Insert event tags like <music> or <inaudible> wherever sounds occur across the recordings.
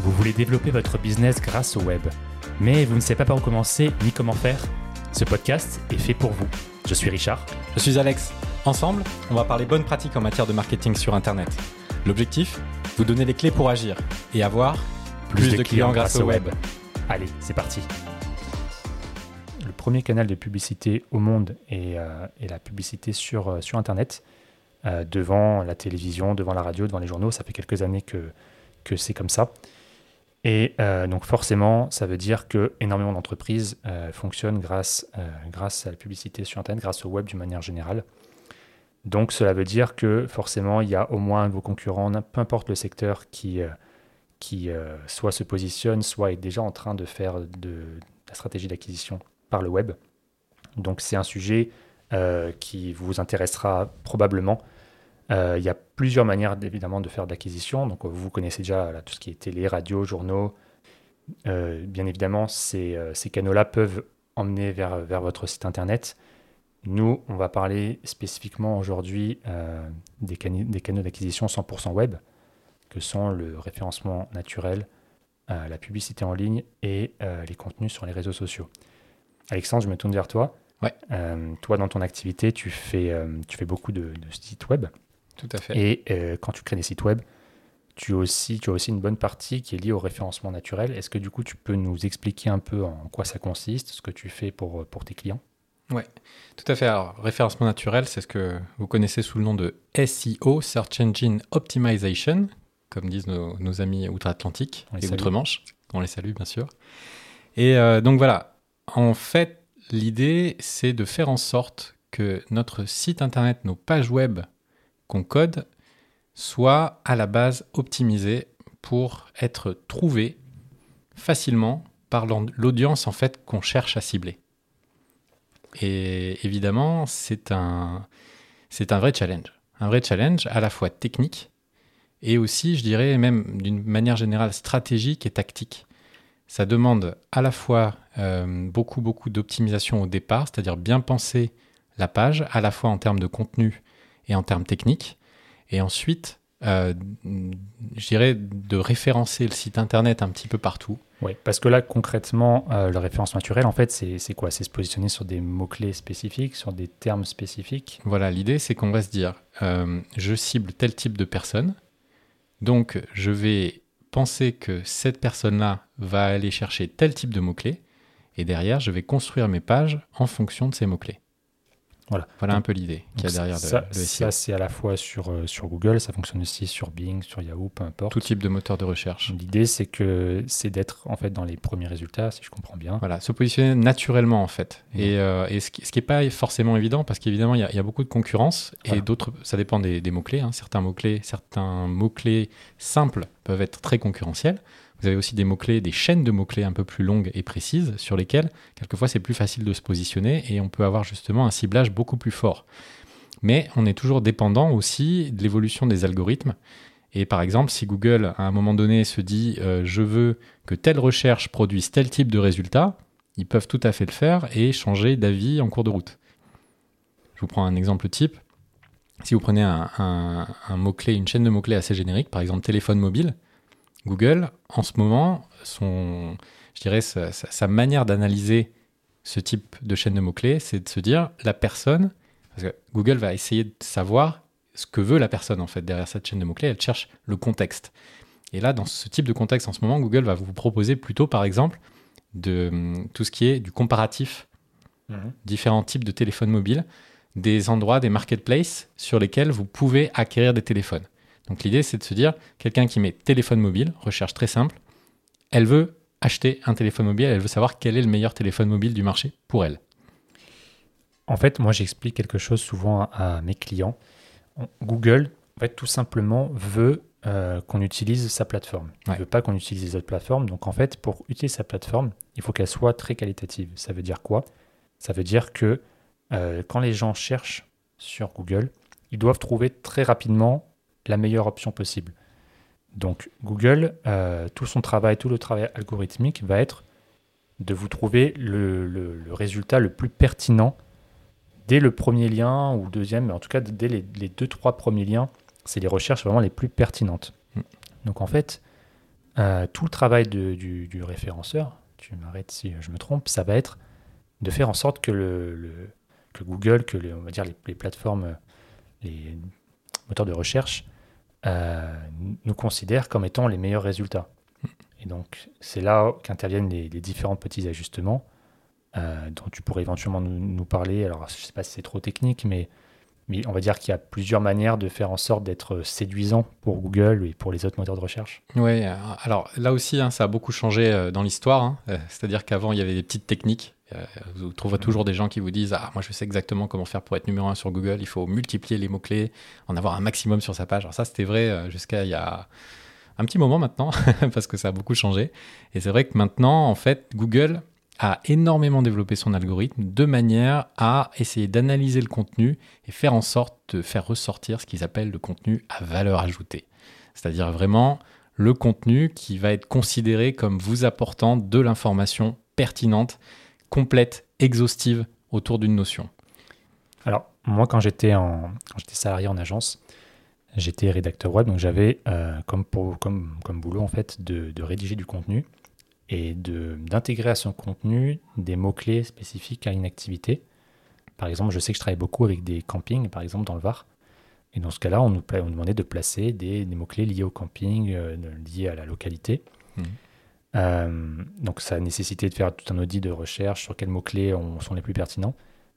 Vous voulez développer votre business grâce au web, mais vous ne savez pas par où commencer ni comment faire? Ce podcast est fait pour vous. Je suis Richard. Je suis Alex. Ensemble, on va parler bonnes pratiques en matière de marketing sur Internet. L'objectif? Vous donner les clés pour agir et avoir plus, de, clients, grâce au web. Allez, c'est parti. Le premier canal de publicité au monde est, euh, est la publicité sur, euh, sur Internet, euh, devant la télévision, devant la radio, devant les journaux. Ça fait quelques années que, que c'est comme ça. Et euh, donc forcément, ça veut dire que énormément d'entreprises euh, fonctionnent grâce, grâce à la publicité sur Internet, grâce au web d'une manière générale. Donc cela veut dire que forcément, il y a au moins vos concurrents, peu importe le secteur, qui, qui soit se positionne, soit est déjà en train de faire de, la stratégie d'acquisition par le web. Donc c'est un sujet qui vous intéressera probablement il y a plusieurs manières évidemment de faire de l'acquisition. Donc vous connaissez déjà tout ce qui est télé, radio, journaux. Euh, bien évidemment, ces, euh, ces canaux-là peuvent emmener vers, vers votre site internet. Nous, on va parler spécifiquement aujourd'hui des, des, canaux d'acquisition 100% web, que sont le référencement naturel, la publicité en ligne et les contenus sur les réseaux sociaux. Alexandre, je me tourne vers toi. Ouais. toi, dans ton activité, tu fais, tu fais beaucoup de, de sites web. Tout à fait. Et euh, quand tu crées des sites web, tu as, aussi, tu as aussi une bonne partie qui est liée au référencement naturel. Est-ce que du coup, tu peux nous expliquer un peu en quoi ça consiste, ce que tu fais pour, euh, pour tes clients? Oui, tout à fait. Alors, référencement naturel, c'est ce que vous connaissez sous le nom de SEO, Search Engine Optimization, comme disent nos, amis outre-Atlantique et outre-Manche. On les salue, bien sûr. Et euh, donc voilà, en fait, l'idée, c'est de faire en sorte que notre site internet, nos pages web qu'on code soit à la base optimisé pour être trouvé facilement par l'audience en fait qu'on cherche à cibler. Et évidemment, c'est un, vrai challenge. Un vrai challenge à la fois technique et aussi, je dirais, même d'une manière générale stratégique et tactique. Ça demande à la fois euh, beaucoup, beaucoup d'optimisation au départ, c'est-à-dire bien penser la page, à la fois en termes de contenu et en termes techniques. Et ensuite, euh, je dirais de référencer le site internet un petit peu partout. Oui, parce que là, concrètement, euh, le référencement naturel, en fait, c'est quoi? C'est se positionner sur des mots-clés spécifiques, sur des termes spécifiques? Voilà, l'idée, c'est qu'on va se dire, euh, je cible tel type de personne, donc je vais penser que cette personne-là va aller chercher tel type de mots-clés, et derrière, je vais construire mes pages en fonction de ces mots-clés. Voilà, voilà un peu l'idée qu'il y a derrière ça, le, SEO. Ça, c'est à la fois sur, euh, sur Google, ça fonctionne aussi sur Bing, sur Yahoo, peu importe. Tout type de moteur de recherche. L'idée, c'est que c'est d'être en fait dans les premiers résultats, si je comprends bien. Voilà, se positionner naturellement en fait. Et, euh, et, ce qui n'est pas forcément évident, parce qu'évidemment, il y, y, a beaucoup de concurrence et d'autres, ça dépend des, des mots-clés. Hein. Certains mots-clés, certains mots-clés simples peuvent être très concurrentiels. Vous avez aussi des mots-clés, des chaînes de mots-clés un peu plus longues et précises sur lesquelles, quelquefois, c'est plus facile de se positionner et on peut avoir justement un ciblage beaucoup plus fort. Mais on est toujours dépendant aussi de l'évolution des algorithmes. Et par exemple, si Google, à un moment donné, se dit euh, je veux que telle recherche produise tel type de résultat, ils peuvent tout à fait le faire et changer d'avis en cours de route. Je vous prends un exemple type. Si vous prenez un, mot-clé, une chaîne de mots-clés assez générique, par exemple téléphone mobile, Google, en ce moment, son, je dirais sa, manière d'analyser ce type de chaîne de mots-clés, c'est de se dire la personne, parce que Google va essayer de savoir ce que veut la personne en fait derrière cette chaîne de mots-clés, elle cherche le contexte. Et là, dans ce type de contexte en ce moment, Google va vous proposer plutôt, par exemple, de hum, tout ce qui est du comparatif, mhm. différents types de téléphones mobiles, des endroits, des marketplaces sur lesquels vous pouvez acquérir des téléphones. Donc l'idée, c'est de se dire, quelqu'un qui met téléphone mobile, recherche très simple, elle veut acheter un téléphone mobile, elle veut savoir quel est le meilleur téléphone mobile du marché pour elle. En fait, moi, j'explique quelque chose souvent à mes clients. Google, en fait, tout simplement, veut euh, qu'on utilise sa plateforme. Il ne veut pas qu'on utilise les autres plateformes. Donc, en fait, pour utiliser sa plateforme, il faut qu'elle soit très qualitative. Ça veut dire quoi? Ça veut dire que euh, quand les gens cherchent sur Google, ils doivent trouver très rapidement la meilleure option possible. Donc Google, euh, tout son travail, tout le travail algorithmique va être de vous trouver le, résultat le plus pertinent dès le premier lien ou deuxième, mais en tout cas dès les, deux, trois premiers liens, c'est les recherches vraiment les plus pertinentes. Hmm. Donc en fait, euh, tout le travail de- du, du référenceur, tu m'arrêtes si je me trompe, ça va être de faire en sorte que, le, le- que Google, que les, on va dire les, les plateformes, les moteurs de recherche, euh, nous considèrent comme étant les meilleurs résultats. Et donc c'est là qu'interviennent les, les différents petits ajustements euh, dont tu pourrais éventuellement nous, nous parler. Alors je ne sais pas si c'est trop technique, mais, mais on va dire qu'il y a plusieurs manières de faire en sorte d'être séduisant pour Google et pour les autres moteurs de recherche. Oui, alors là aussi, hein, ça a beaucoup changé euh, dans l'histoire. hein. Euh, C'est-à-dire qu'avant, il y avait des petites techniques. Euh, vous trouverez toujours des gens qui vous disent Ah, moi, je sais exactement comment faire pour être numéro un sur Google. Il faut multiplier les mots-clés, en avoir un maximum sur sa page. Alors, ça, c'était vrai euh, jusqu'à il y a un petit moment maintenant, <laughs> parce que ça a beaucoup changé. Et c'est vrai que maintenant, en fait, Google a énormément développé son algorithme de manière à essayer d'analyser le contenu et faire en sorte de faire ressortir ce qu'ils appellent le contenu à valeur ajoutée. C'est-à-dire vraiment le contenu qui va être considéré comme vous apportant de l'information pertinente, complète, exhaustive autour d'une notion. Alors, moi, quand j'étais salarié en agence, j'étais rédacteur web, donc j'avais euh, comme, boulot en fait de rédiger du contenu et d'intégrer à son contenu des mots-clés spécifiques à une activité. Par exemple, je sais que je travaille beaucoup avec des campings, par exemple dans le Var. Et dans ce cas-là, on nous, on demandait de placer des, des mots-clés liés au camping, euh, liés à la localité. Mhm. Euh, donc ça a nécessité de faire tout un audit de recherche sur quels mots-clés on- sont les plus pertinents.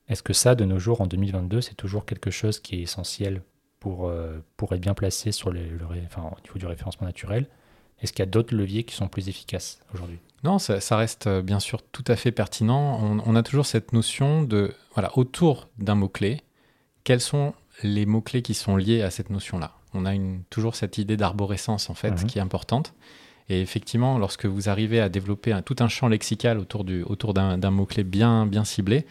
Est-ce que ça, de nos jours, en 2022, c'est toujours quelque chose qui est essentiel pour, euh, pour être bien placé sur les, le enfin, au niveau du référencement naturel? Est-ce qu'il y a d'autres leviers qui sont plus efficaces aujourd'hui? Non, ça, ça reste euh, bien sûr tout à fait pertinent. On, on a toujours cette notion de, voilà, autour d'un mot-clé, quels sont les mots-clés qui sont liés à cette notion-là? On a une, toujours cette idée d'arborescence, en fait, Mhm. qui est importante. Et effectivement, lorsque vous arrivez à développer un- tout un champ lexical autour, du, autour d'un, d'un mot-clé bien, bien ciblé,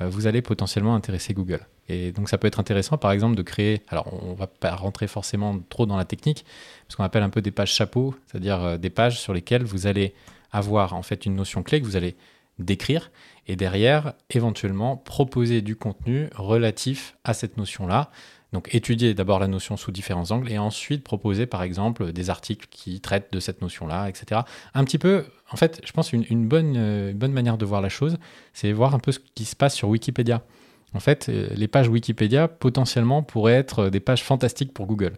euh, vous allez potentiellement intéresser Google. Et donc ça peut être intéressant, par exemple, de créer, alors on va pas rentrer forcément trop dans la technique, ce qu'on appelle un peu des pages chapeaux, c'est-à-dire euh, des pages sur lesquelles vous allez avoir en fait une notion clé que vous allez décrire et derrière éventuellement proposer du contenu relatif à cette notion-là. Donc étudier d'abord la notion sous différents angles et ensuite proposer par exemple des articles qui traitent de cette notion-là, etc. Un petit peu, en fait, je pense une bonne, euh, une bonne manière de voir la chose, c'est voir un peu ce qui se passe sur Wikipédia. En fait, euh, les pages Wikipédia potentiellement pourraient être des pages fantastiques pour Google.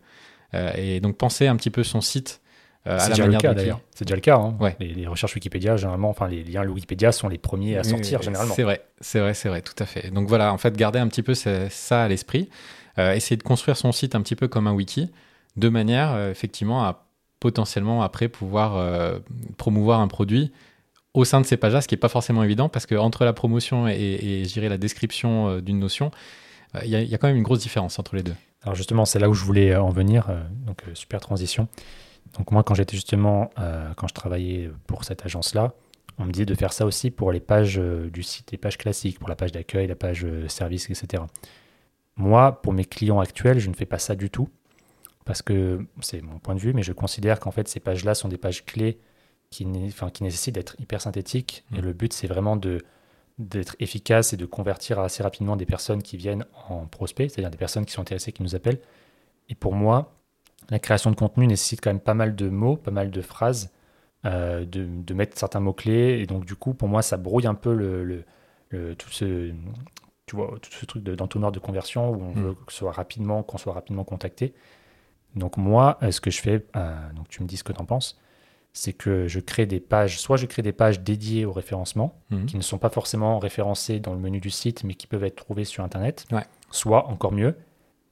Euh, et donc penser un petit peu son site euh, à la déjà le manière cas dont il- d'ailleurs. C'est déjà le cas. hein. Ouais. Les, les recherches Wikipédia, généralement, enfin les liens Wikipédia sont les premiers à sortir généralement. C'est vrai, c'est vrai, c'est vrai, tout à fait. Donc voilà, en fait, garder un petit peu ça, ça à l'esprit, euh, essayer de construire son site un petit peu comme un wiki, de manière euh, effectivement à potentiellement après pouvoir euh, promouvoir un produit au sein de ces pages-là, ce qui n'est pas forcément évident parce que entre la promotion et, et je dirais la description euh, d'une notion, euh, il y, a- quand même une grosse différence entre les deux. Alors justement, c'est là où je voulais euh, en venir. donc super transition. Donc moi, quand j'étais justement, quand je travaillais pour cette agence-là, on me disait de faire ça aussi pour les pages du site, les pages classiques, pour la page d'accueil, la page service, etc. Moi, pour mes clients actuels, je ne fais pas ça du tout parce que c'est mon point de vue, mais je considère qu'en fait ces pages-là sont des pages clés qui, enfin, qui nécessitent d'être hyper synthétiques. Et Mhm. le but, c'est vraiment de d'être efficace et de convertir assez rapidement des personnes qui viennent en prospects, c'est-à-dire des personnes qui sont intéressées, qui nous appellent. Et pour moi, la création de contenu nécessite quand même pas mal de mots, pas mal de phrases, euh, de, de mettre certains mots-clés. Et donc, du coup, pour moi, ça brouille un peu le, le- le- tout ce, tu vois, tout ce truc de- d'entonnoir de, conversion où on Mm. veut que soit rapidement, qu'on soit rapidement contacté. Donc, moi, euh, ce que je fais, euh, donc tu me dis ce que tu en penses, c'est que je crée des pages, soit je crée des pages dédiées au référencement, Mhm. qui ne sont pas forcément référencés dans le menu du site, mais qui peuvent être trouvés sur Internet. Ouais. Soit, encore mieux,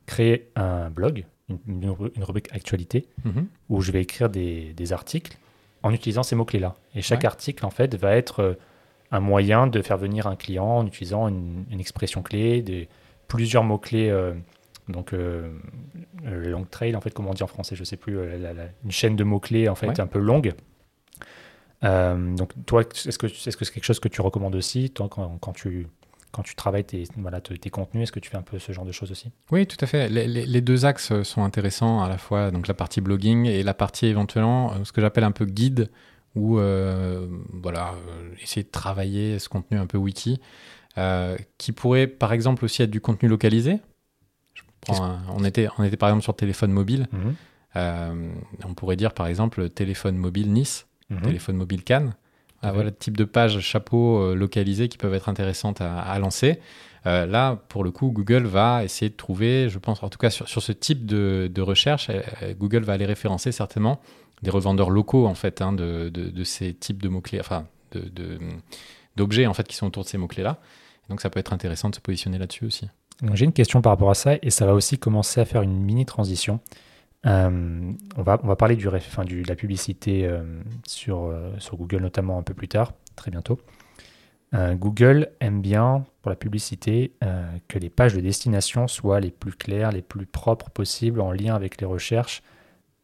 créer un blog, une, une rubri- une rubrique actualité, Mhm. où je vais écrire des, des articles en utilisant ces mots-clés-là. Et chaque Ouais. article, en fait, va être euh, un moyen de faire venir un client en utilisant une, une expression clé, des, plusieurs mots-clés, euh, donc euh, euh, long trail, en fait, comment on dit en français, je sais plus, euh, la- la- une chaîne de mots-clés, en fait, Ouais. un peu longue. Euh, donc, toi, est-ce que c'est quelque chose que tu recommandes aussi, toi, quand, quand tu, quand tu travailles tes, voilà, tes contenus, est-ce que tu fais un peu ce genre de choses aussi? Oui, tout à fait. Les, les- les deux axes sont intéressants à la fois, donc la partie blogging et la partie éventuellement ce que j'appelle un peu guide ou euh, voilà essayer de travailler ce contenu un peu wiki, euh, qui pourrait par exemple aussi être du contenu localisé. Prends on était on était par exemple sur téléphone mobile. Mhm. on pourrait dire par exemple téléphone mobile Nice, Mhm. téléphone mobile Cannes. Ah, voilà le type de page chapeau euh, localisées qui peuvent être intéressantes à, à lancer. Euh, là, pour le coup, Google va essayer de trouver, je pense, en tout cas sur, sur ce type de, de recherche, euh, euh, Google va aller référencer certainement des revendeurs locaux en fait hein, de, de- de ces types de mots-clés, enfin d'objets en fait qui sont autour de ces mots-clés-là. Donc ça peut être intéressant de se positionner là-dessus aussi. Donc, J'ai une question par rapport à ça et ça va aussi commencer à faire une mini transition. Euh, on, va, on va parler du, enfin, du- de la publicité euh, sur, euh, sur Google notamment un peu plus tard, très bientôt. Google aime bien pour la publicité que les pages de destination soient les plus claires, les plus propres possibles en lien avec les recherches.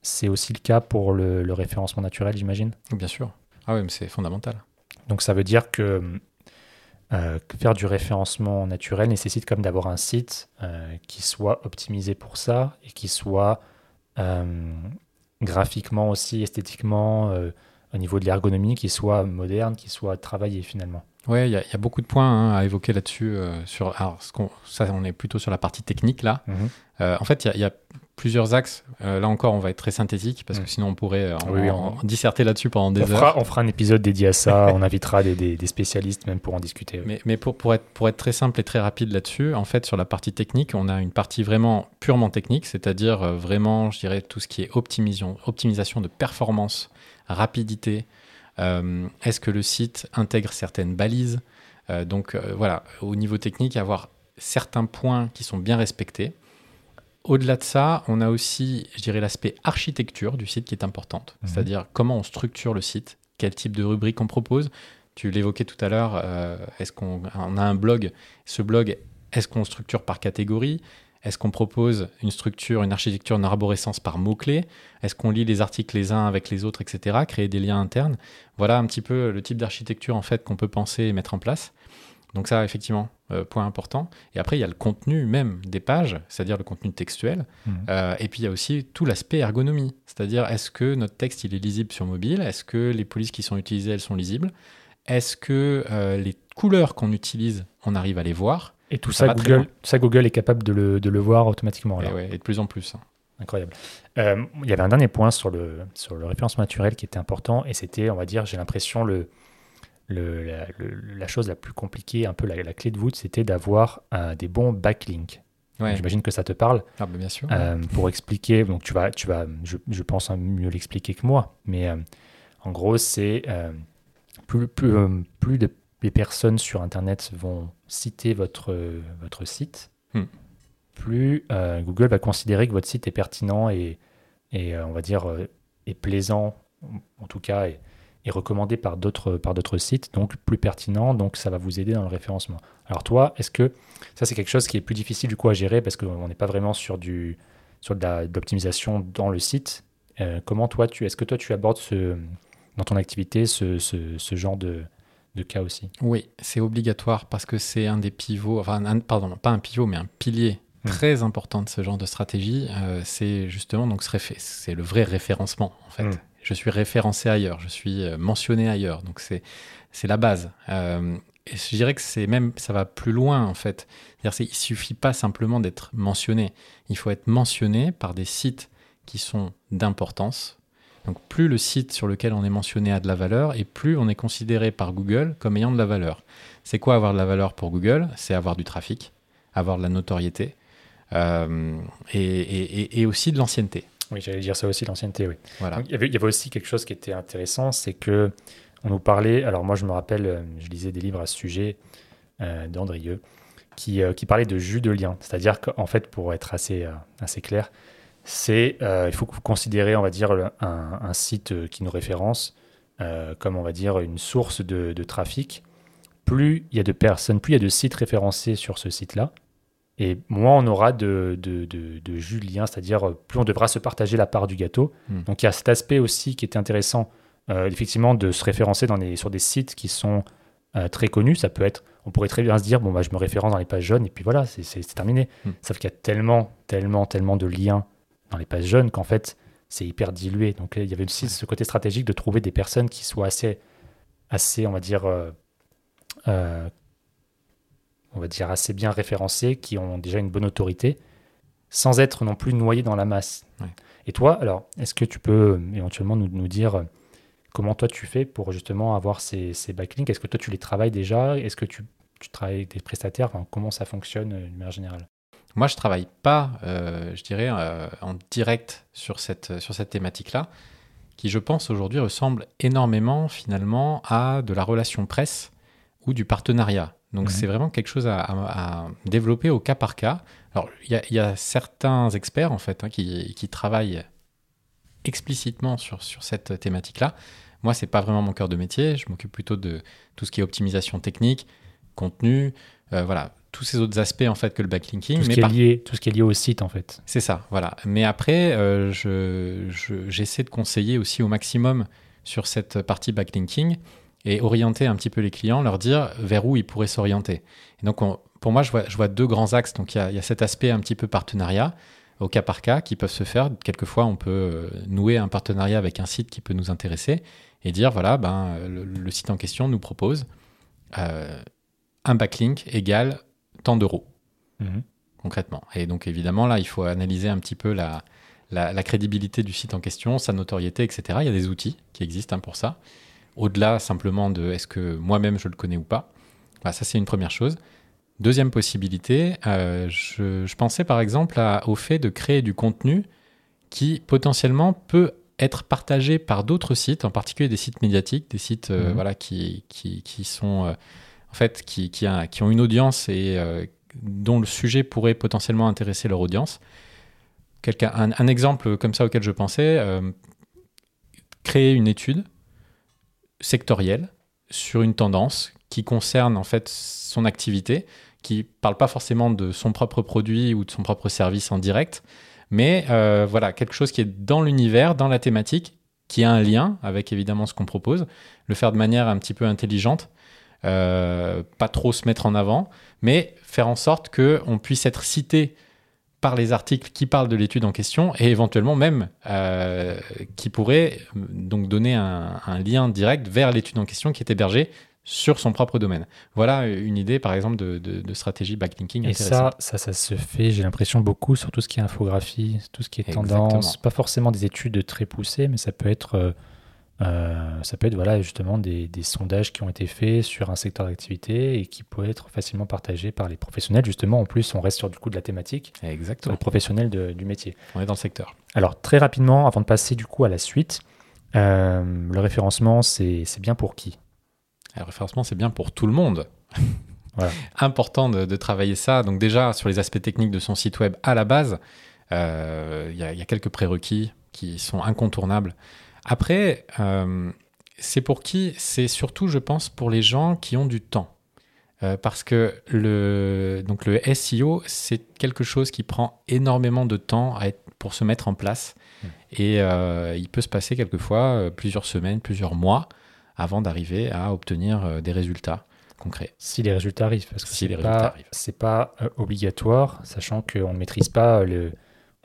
C'est aussi le cas pour le, le référencement naturel, j'imagine? Bien sûr. Ah oui, mais c'est fondamental. Donc ça veut dire que, euh, faire du référencement naturel nécessite comme d'avoir un site euh, qui soit optimisé pour ça et qui soit euh, graphiquement aussi, esthétiquement, au niveau de l'ergonomie, qui soit moderne, qui soit travaillé finalement. Ouais, il y, a- il y a beaucoup de points hein, à évoquer là-dessus. euh, sur, alors, ce qu'on- ça, on est plutôt sur la partie technique là. Euh, en fait, il y a- il y, a plusieurs axes. Euh, là encore, on va être très synthétique parce que sinon on pourrait euh, en, Oui, oui, en- on- en disserter là-dessus pendant des On heures. fera, on fera un épisode dédié à ça, <laughs> on invitera des, des- des spécialistes même pour en discuter. oui. Mais, mais pour, pour, être, pour être très simple et très rapide là-dessus, en fait, sur la partie technique, on a une partie vraiment purement technique, c'est-à-dire euh, vraiment, je dirais, tout ce qui est optimisation, optimisation de performance, rapidité. Est-ce que le site intègre certaines balises Donc voilà, au niveau technique, avoir certains points qui sont bien respectés. Au-delà de ça, on a aussi, je dirais, l'aspect architecture du site qui est importante, Mhm. c'est-à-dire comment on structure le site, quel type de rubrique on propose. Tu l'évoquais tout à l'heure, euh, est-ce qu'on on a un blog Ce blog, est-ce qu'on structure par catégorie? Est-ce qu'on propose une structure, une architecture, une arborescence par mots-clés? Est-ce qu'on lit les articles les uns avec les autres, etc. Créer des liens internes? Voilà un petit peu le type d'architecture en fait qu'on peut penser et mettre en place. Donc ça, effectivement, euh, point important. Et après, il y a le contenu même des pages, c'est-à-dire le contenu textuel. Mhm. Euh, et puis, il y a aussi tout l'aspect ergonomie. C'est-à-dire, est-ce que notre texte, il est lisible sur mobile? Est-ce que les polices qui sont utilisées, elles sont lisibles? Est-ce que euh, les couleurs qu'on utilise, on arrive à les voir? Et tout Ça Google, ça, Google est capable de le, de le voir automatiquement. et, alors. ouais, et de plus en plus. hein. Incroyable. Il y avait un dernier point sur le, sur le référencement naturel qui était important, et c'était, on va dire, j'ai l'impression, le, le, la, le- la chose la plus compliquée, un peu la, la clé de voûte, c'était d'avoir euh, des bons backlinks. Ouais. J'imagine que ça te parle. Ah, bah, bien sûr. Euh, pour expliquer, donc tu vas, tu vas je, je pense hein, mieux l'expliquer que moi, mais euh, en gros, c'est plus, plus, plus de, les personnes sur Internet vont citer votre, votre site, Hmm. plus Google va considérer que votre site est pertinent et, et on va dire, est plaisant, en tout cas, et, et recommandé par d'autres par d'autres sites, donc plus pertinent, donc ça va vous aider dans le référencement. Alors toi, est-ce que ça c'est quelque chose qui est plus difficile du coup à gérer parce qu'on n'est pas vraiment sur du sur de l'optimisation dans le site. Euh, comment toi tu est-ce que toi tu abordes ce dans ton activité ce, ce, ce genre de, de cas aussi? Oui, c'est obligatoire parce que c'est un des pivots, enfin, un- pardon, pas un pivot, mais un pilier Hmm. très important de ce genre de stratégie. Euh, c'est justement donc ce réfé- c'est le vrai référencement en fait. Hmm. Je suis référencé ailleurs, je suis euh, mentionné ailleurs, donc c'est c'est la base. Euh, et je dirais que c'est même ça va plus loin en fait. C'est-à-dire c'est- il suffit pas simplement d'être mentionné, il faut être mentionné par des sites qui sont d'importance. Donc plus le site sur lequel on est mentionné a de la valeur et plus on est considéré par Google comme ayant de la valeur. C'est quoi avoir de la valeur pour Google? C'est avoir du trafic, avoir de la notoriété euh, et- et- et aussi de l'ancienneté. Oui, j'allais dire ça aussi l'ancienneté, oui. Voilà. Donc, il, y avait, il y avait aussi quelque chose qui était intéressant, c'est que on nous parlait. Alors moi, je me rappelle, euh, je lisais des livres à ce sujet euh, d'Andrieux qui, euh, qui parlait de jus de lien. C'est-à-dire qu'en fait, pour être assez, euh, assez clair, c'est il faut que vous considérez, on va dire, un, un site qui nous référence comme on va dire une source de, de trafic. Plus il y a de personnes, plus il y a de sites référencés sur ce site-là, et moins on aura de, de, de, de jus de lien, c'est-à-dire euh, plus on devra se partager la part du gâteau. Hmm. Donc il y a cet aspect aussi qui était intéressant, euh, effectivement, de se référencer dans sur des sites qui sont euh, très connus. Ça peut être, on pourrait très bien se dire, bon, bah, je me référence dans les pages jaunes, et puis voilà, c'est- terminé. Hmm. Sauf qu'il y a tellement, tellement, tellement de liens dans les pages jaunes qu'en fait, c'est hyper dilué. Donc il y avait aussi ce côté stratégique de trouver des personnes qui soient assez, assez on va dire, euh, on va dire assez bien référencées, qui ont déjà une bonne autorité. sans être non plus noyé dans la masse. Et toi, alors, est-ce que tu peux euh, éventuellement nous, nous, dire euh, comment toi tu fais pour justement avoir ces, ces backlinks? Est-ce que toi tu les travailles déjà? Est-ce que tu, tu, travailles avec des prestataires? Comment ça fonctionne d'une manière générale? Moi, je travaille pas, je dirais, en direct sur cette, sur cette thématique-là, qui, je pense, aujourd'hui ressemble énormément finalement à de la relation presse ou du partenariat. Donc, mhm. c'est vraiment quelque chose à, développer au cas par cas. Alors, il y, a certains experts, en fait, hein, qui, travaillent explicitement sur, sur cette thématique-là. Moi, c'est pas vraiment mon cœur de métier. Je m'occupe plutôt de tout ce qui est optimisation technique, contenu, euh, voilà, tous ces autres aspects en fait que le backlinking. Tout ce, qui, est lié, tout ce qui est lié au site en fait. C'est ça, voilà. Mais après, euh, j'essaie de conseiller aussi au maximum sur cette partie backlinking et orienter un petit peu les clients, leur dire vers où ils pourraient s'orienter. Et donc, pour moi, je vois, je vois, deux grands axes. Donc, il y, a, cet aspect un petit peu partenariat au cas par cas qui peuvent se faire. Quelquefois, on peut euh, nouer un partenariat avec un site qui peut nous intéresser et dire voilà, ben, le, site en question nous propose euh, un backlink égal tant d'euros, mhm. concrètement. Et donc, évidemment, là, il faut analyser un petit peu la, la, crédibilité du site en question, sa notoriété, etc. Il y a des outils qui existent hein, pour ça au-delà simplement de est-ce que moi-même je le connais ou pas. ça, c'est une première chose. Deuxième possibilité, euh, je, pensais par exemple au fait de créer du contenu qui potentiellement peut être partagé par d'autres sites, en particulier des sites médiatiques, des sites euh, mhm. voilà, qui, qui, sont euh, en fait qui, qui, ont une audience et dont le sujet pourrait potentiellement intéresser leur audience. Un, un, exemple comme ça auquel je pensais, créer une étude sectoriel sur une tendance qui concerne en fait son activité, qui parle pas forcément de son propre produit ou de son propre service en direct, mais euh, voilà quelque chose qui est dans l'univers, dans la thématique, qui a un lien avec évidemment ce qu'on propose, le faire de manière un petit peu intelligente, euh, pas trop se mettre en avant, mais faire en sorte que on puisse être cité par les articles qui parlent de l'étude en question et éventuellement même euh, qui pourraient donc donner un, lien direct vers l'étude en question qui est hébergée sur son propre domaine. Voilà une idée, par exemple, de, stratégie backlinking. Et ça, ça, ça se fait, j'ai l'impression, beaucoup sur tout ce qui est infographie, tout ce qui est tendance. Pas forcément des études très poussées, mais ça peut être euh, ça peut être voilà, justement des, sondages qui ont été faits sur un secteur d'activité et qui peuvent être facilement partagés par les professionnels. Justement, en plus, on reste sur du coup de la thématique. Exactement. Les professionnels du métier. On est dans le secteur. Alors, très rapidement, avant de passer du coup à la suite, euh, le référencement, c'est bien pour qui? Le référencement, c'est bien pour tout le monde. <laughs> voilà. Important de, travailler ça. Donc déjà, sur les aspects techniques de son site web à la base, euh, il y, a quelques prérequis qui sont incontournables. Après, euh, c'est pour qui? C'est surtout, je pense, pour les gens qui ont du temps. Euh, parce que le, donc le SEO, c'est quelque chose qui prend énormément de temps à être, pour se mettre en place. Mmh. Et euh, il peut se passer quelquefois plusieurs semaines, plusieurs mois avant d'arriver à obtenir des résultats concrets. Si les résultats arrivent, parce que si les résultats arrivent. C'est pas obligatoire, sachant qu'on ne maîtrise pas le,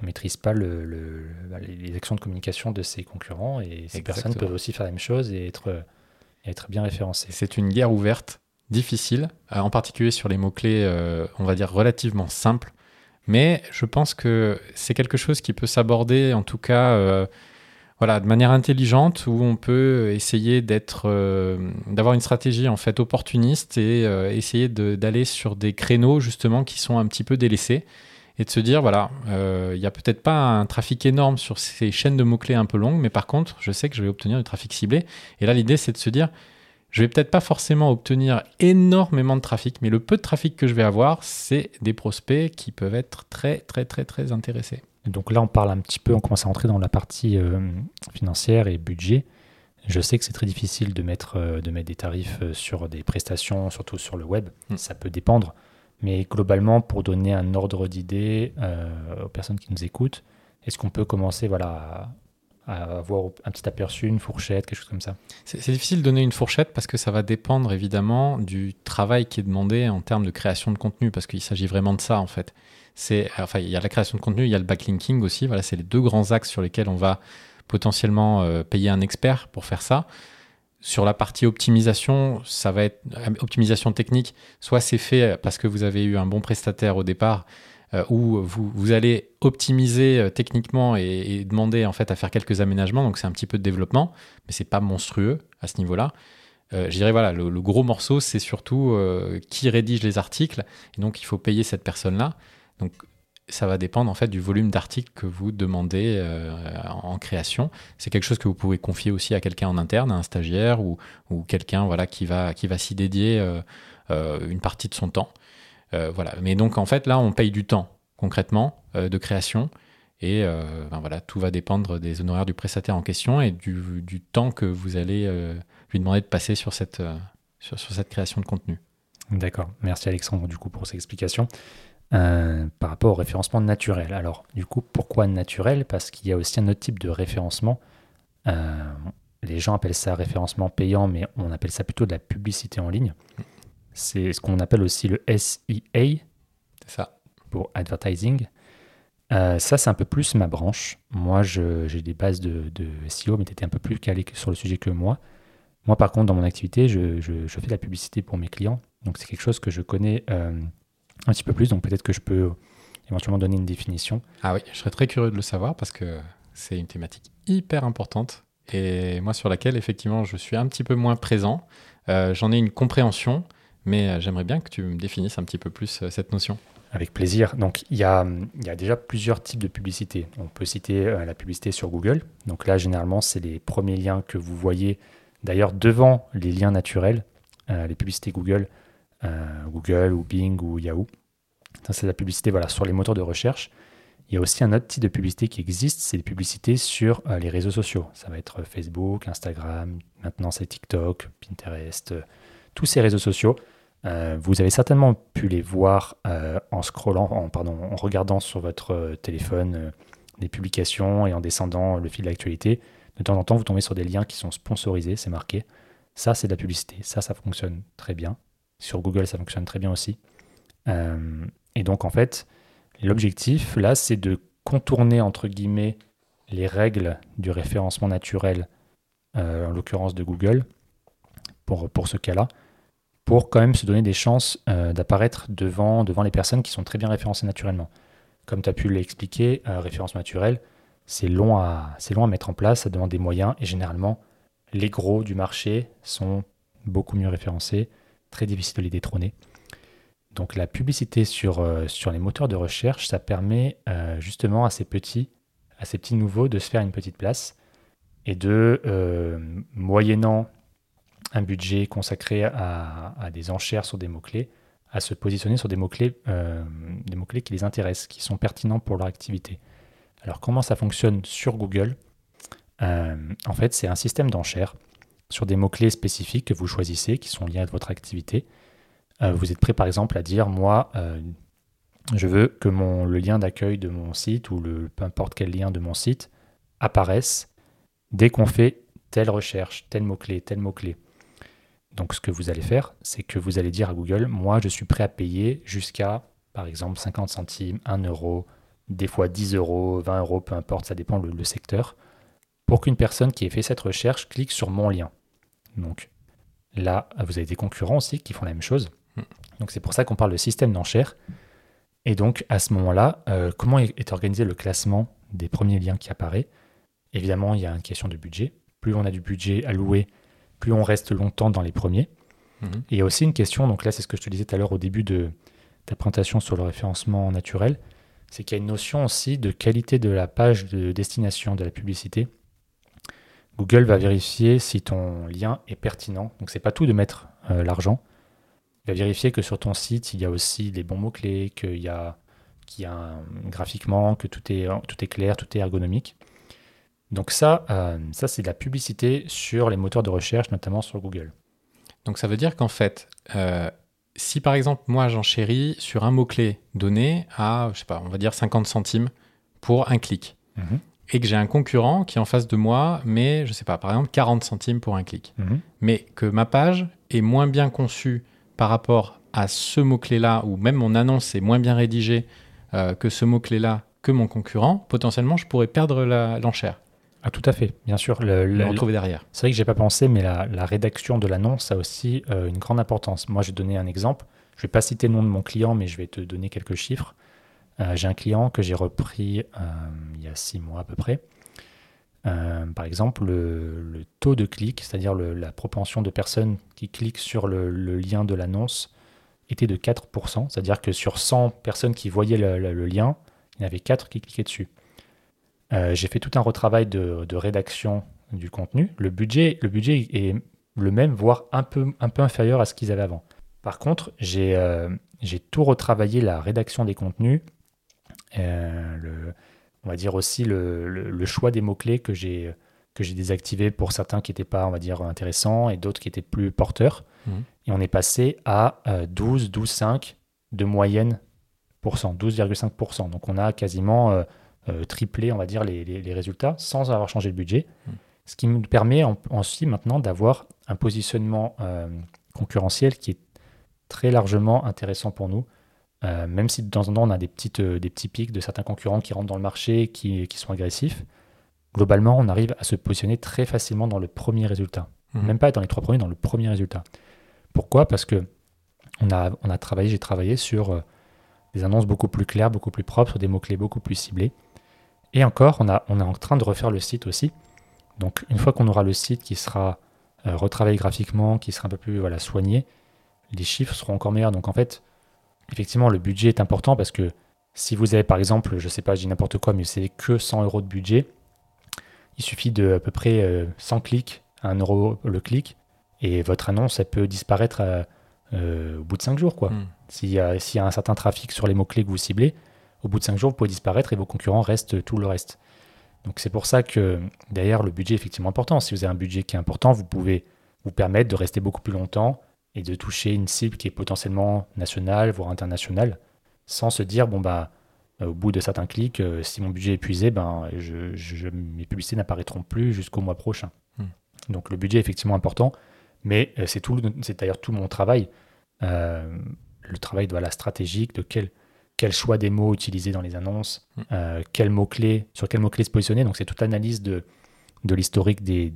on maîtrise pas le, bah, les actions de communication de ses concurrents et ces personnes peuvent aussi faire la même chose et être, être bien référencées. C'est une guerre ouverte, difficile, euh, en particulier sur les mots-clés, euh, on va dire, relativement simples. Mais je pense que c'est quelque chose qui peut s'aborder, en tout cas, euh, voilà, de manière intelligente, où on peut essayer d'être, d'avoir une stratégie en fait opportuniste et essayer d'aller sur des créneaux justement qui sont un petit peu délaissés et de se dire voilà, euh, il n'y a peut-être pas un trafic énorme sur ces chaînes de mots-clés un peu longues, mais par contre, je sais que je vais obtenir du trafic ciblé. Et là, l'idée, c'est de se dire je vais peut-être pas forcément obtenir énormément de trafic, mais le peu de trafic que je vais avoir, c'est des prospects qui peuvent être très, très, très, très intéressés. donc là, on parle un petit peu, on commence à entrer dans la partie euh, financière et budget. Je sais que c'est très difficile de mettre, euh, de mettre des tarifs sur des prestations, surtout sur le web. Hmm. Ça peut dépendre. Mais globalement, pour donner un ordre d'idée euh, aux personnes qui nous écoutent, est-ce qu'on peut commencer voilà, à, avoir un petit aperçu, une fourchette, quelque chose comme ça? C'est difficile de donner une fourchette parce que ça va dépendre évidemment du travail qui est demandé en termes de création de contenu, parce qu'il s'agit vraiment de ça en fait. Enfin, il y a la création de contenu, il y a le backlinking aussi. Voilà, c'est les deux grands axes sur lesquels on va potentiellement euh, payer un expert pour faire ça. Sur la partie optimisation, ça va être euh, optimisation technique. Soit c'est fait parce que vous avez eu un bon prestataire au départ, euh, où vous, allez optimiser euh, techniquement et, demander en fait à faire quelques aménagements. Donc c'est un petit peu de développement, mais c'est pas monstrueux à ce niveau-là. Euh, je dirais voilà, le, gros morceau, c'est surtout qui rédige les articles, et donc il faut payer cette personne-là. Ça va dépendre en fait du volume d'articles que vous demandez en, création. C'est quelque chose que vous pouvez confier aussi à quelqu'un en interne, à un stagiaire ou, ou quelqu'un voilà qui va qui va s'y dédier une partie de son temps. Euh, voilà. Mais donc en fait là, on paye du temps concrètement euh, de création. Et euh, ben voilà, tout va dépendre des honoraires du prestataire en question et du, temps que vous allez lui demander de passer sur cette, sur, cette création de contenu. D'accord. Merci Alexandre du coup pour ces explications. Par rapport au référencement naturel. Alors, du coup, pourquoi naturel? Parce qu'il y a aussi un autre type de référencement. les gens appellent ça référencement payant, mais on appelle ça plutôt de la publicité en ligne. C'est ce qu'on appelle aussi le SEA. ça. Pour advertising. Euh, ça, c'est un peu plus ma branche. Moi, j'ai des bases de, SEO, mais tu étais un peu plus calé sur le sujet que moi. Moi, par contre, dans mon activité, je, fais de la publicité pour mes clients. Donc, c'est quelque chose que je connais euh, un petit peu plus. Donc, peut-être que je peux éventuellement donner une définition. Ah oui, je serais très curieux de le savoir parce que c'est une thématique hyper importante et moi sur laquelle, effectivement, je suis un petit peu moins présent. Euh, j'en ai une compréhension, mais euh, j'aimerais bien que tu me définisses un petit peu plus euh, cette notion. Avec plaisir. Donc, il y a, il y a déjà plusieurs types de publicité. On peut citer euh, la publicité sur Google. Donc là, généralement, c'est les premiers liens que vous voyez, d'ailleurs, devant les liens naturels, les publicités Google, Google ou Bing ou Yahoo. Ça, c'est la publicité voilà, sur les moteurs de recherche. Il y a aussi un autre type de publicité qui existe, c'est les publicités sur les réseaux sociaux. Ça va être Facebook, Instagram, maintenant c'est TikTok, Pinterest, tous ces réseaux sociaux. Euh, vous avez certainement pu les voir euh, en scrollant, en, regardant sur votre euh, téléphone des publications et en descendant le fil de l'actualité. De temps en temps, vous tombez sur des liens qui sont sponsorisés, c'est marqué. Ça, c'est de la publicité. Ça, ça fonctionne très bien. Sur Google, ça fonctionne très bien aussi. et donc, en fait, l'objectif, là, c'est de contourner, entre guillemets, les règles du référencement naturel, en l'occurrence de Google, pour, ce cas-là, pour quand même se donner des chances euh, d'apparaître devant, les personnes qui sont très bien référencées naturellement. Comme tu as pu l'expliquer, euh, référence naturelle, c'est long, long à mettre en place, ça demande des moyens, et généralement, les gros du marché sont beaucoup mieux référencés, très difficile de les détrôner. Donc la publicité sur, euh, les moteurs de recherche, ça permet justement à ces petits, à ces petits nouveaux de se faire une petite place et de, moyennant un budget consacré à, des enchères sur des mots-clés, à se positionner sur des mots-clés euh, des mots-clés qui les intéressent, qui sont pertinents pour leur activité. Alors comment ça fonctionne sur Google? Euh, En fait, c'est un système d'enchères sur des mots-clés spécifiques que vous choisissez, qui sont liés à votre activité. Euh, vous êtes prêt par exemple à dire, moi, je veux que le lien d'accueil de mon site ou le, peu importe quel lien de mon site apparaisse dès qu'on fait telle recherche, tel mot-clé, tel mot-clé. Donc ce que vous allez faire, c'est que vous allez dire à Google, moi je suis prêt à payer jusqu'à, par exemple, 50 centimes, 1 euro, des fois 10 euros, 20 euros, peu importe, ça dépend le, secteur, pour qu'une personne qui ait fait cette recherche clique sur mon lien. Donc là, vous avez des concurrents aussi qui font la même chose. Hmm. Donc c'est pour ça qu'on parle de système d'enchères. Et donc à ce moment-là, euh, comment est organisé le classement des premiers liens qui apparaissent? Évidemment, il y a une question de budget. Plus on a du budget alloué, plus on reste longtemps dans les premiers. Mhm. Et il y a aussi une question, donc là c'est ce que je te disais tout à l'heure au début de ta présentation sur le référencement naturel, c'est qu'il y a une notion aussi de qualité de la page de destination de la publicité. Google va vérifier si ton lien est pertinent. Donc c'est pas tout de mettre euh, l'argent. Il va vérifier que sur ton site, il y a aussi les bons mots-clés, qu'il y a, qu'il y a graphiquement, que tout est, tout est clair, tout est ergonomique. Donc ça, euh, ça c'est de la publicité sur les moteurs de recherche, notamment sur Google. Donc ça veut dire qu'en fait, euh, si par exemple moi j'enchéris sur un mot-clé donné à, je sais pas, on va dire 50 centimes pour un clic, mhm. Et que j'ai un concurrent qui en face de moi met, je sais pas, par exemple 40 centimes pour un clic, mhm. mais que ma page est moins bien conçue par rapport à ce mot-clé-là, ou même mon annonce est moins bien rédigée euh, que ce mot-clé-là que mon concurrent, potentiellement je pourrais perdre l'enchère. Ah, tout à fait, bien sûr. Le, le, retrouver derrière. C'est vrai que j'ai pas pensé, mais la, rédaction de l'annonce a aussi euh, une grande importance. Moi, je vais donner un exemple. Je vais pas citer le nom de mon client, mais je vais te donner quelques chiffres. J'ai un client que j'ai repris il y a six mois à peu près. par exemple, le, taux de clic, c'est-à-dire la propension de personnes qui cliquent sur le, lien de l'annonce, était de 4%. C'est-à-dire que sur 100 personnes qui voyaient le, lien, il y en avait 4 qui cliquaient dessus. j'ai fait tout un retravail de, rédaction du contenu. Le budget, le budget est le même, voire un peu, inférieur à ce qu'ils avaient avant. Par contre, j'ai euh, tout retravaillé la rédaction des contenus, euh, le, on va dire aussi le, le, choix des mots-clés que j'ai que j'ai désactivé pour certains qui n'étaient pas, on va dire, intéressants et d'autres qui étaient plus porteurs. Mmh. Et on est passé à 12, 12,5 de moyenne 12,5%. Donc on a quasiment euh, triplé, on va dire, les, les, résultats sans avoir changé le budget. Mmh. Ce qui nous permet aussi maintenant d'avoir un positionnement euh, concurrentiel qui est très largement intéressant pour nous. Euh, même si de temps en temps on a des, petites, euh, des petits pics de certains concurrents qui rentrent dans le marché, qui, qui, sont agressifs, globalement on arrive à se positionner très facilement dans le premier résultat. Mmh. Même pas dans les trois premiers, dans le premier résultat. Pourquoi? Parce que on a, on a travaillé, j'ai travaillé sur des annonces beaucoup plus claires, beaucoup plus propres, sur des mots-clés beaucoup plus ciblés. Et encore, on, a, on est en train de refaire le site aussi. Donc une fois qu'on aura le site qui sera euh, retravaillé graphiquement, qui sera un peu plus voilà, soigné, les chiffres seront encore meilleurs. Donc en fait, effectivement, le budget est important parce que si vous avez par exemple, je ne sais pas, je dis n'importe quoi, mais c'est que 100 euros de budget, il suffit de à peu près 100 euh, clics, 1 euro le clic, et votre annonce, elle peut disparaître euh, au bout de 5 jours. quoi. Hmm. S'il y, a un certain trafic sur les mots-clés que vous ciblez, au bout de 5 jours, vous pouvez disparaître et vos concurrents restent tout le reste. Donc c'est pour ça que derrière le budget est effectivement important. Si vous avez un budget qui est important, vous pouvez vous permettre de rester beaucoup plus longtemps et de toucher une cible qui est potentiellement nationale, voire internationale, sans se dire bon bah euh, au bout de certains clics, euh, si mon budget est épuisé, ben je, mes publicités n'apparaîtront plus jusqu'au mois prochain. Hmm. Donc le budget est effectivement important, mais euh, c'est tout, c'est d'ailleurs tout mon travail, le travail de la stratégique, de quel quel choix des mots utiliser dans les annonces, mm. euh, quels mots-clés, sur quels mots-clés se positionner. Donc c'est toute l'analyse de, de l'historique des,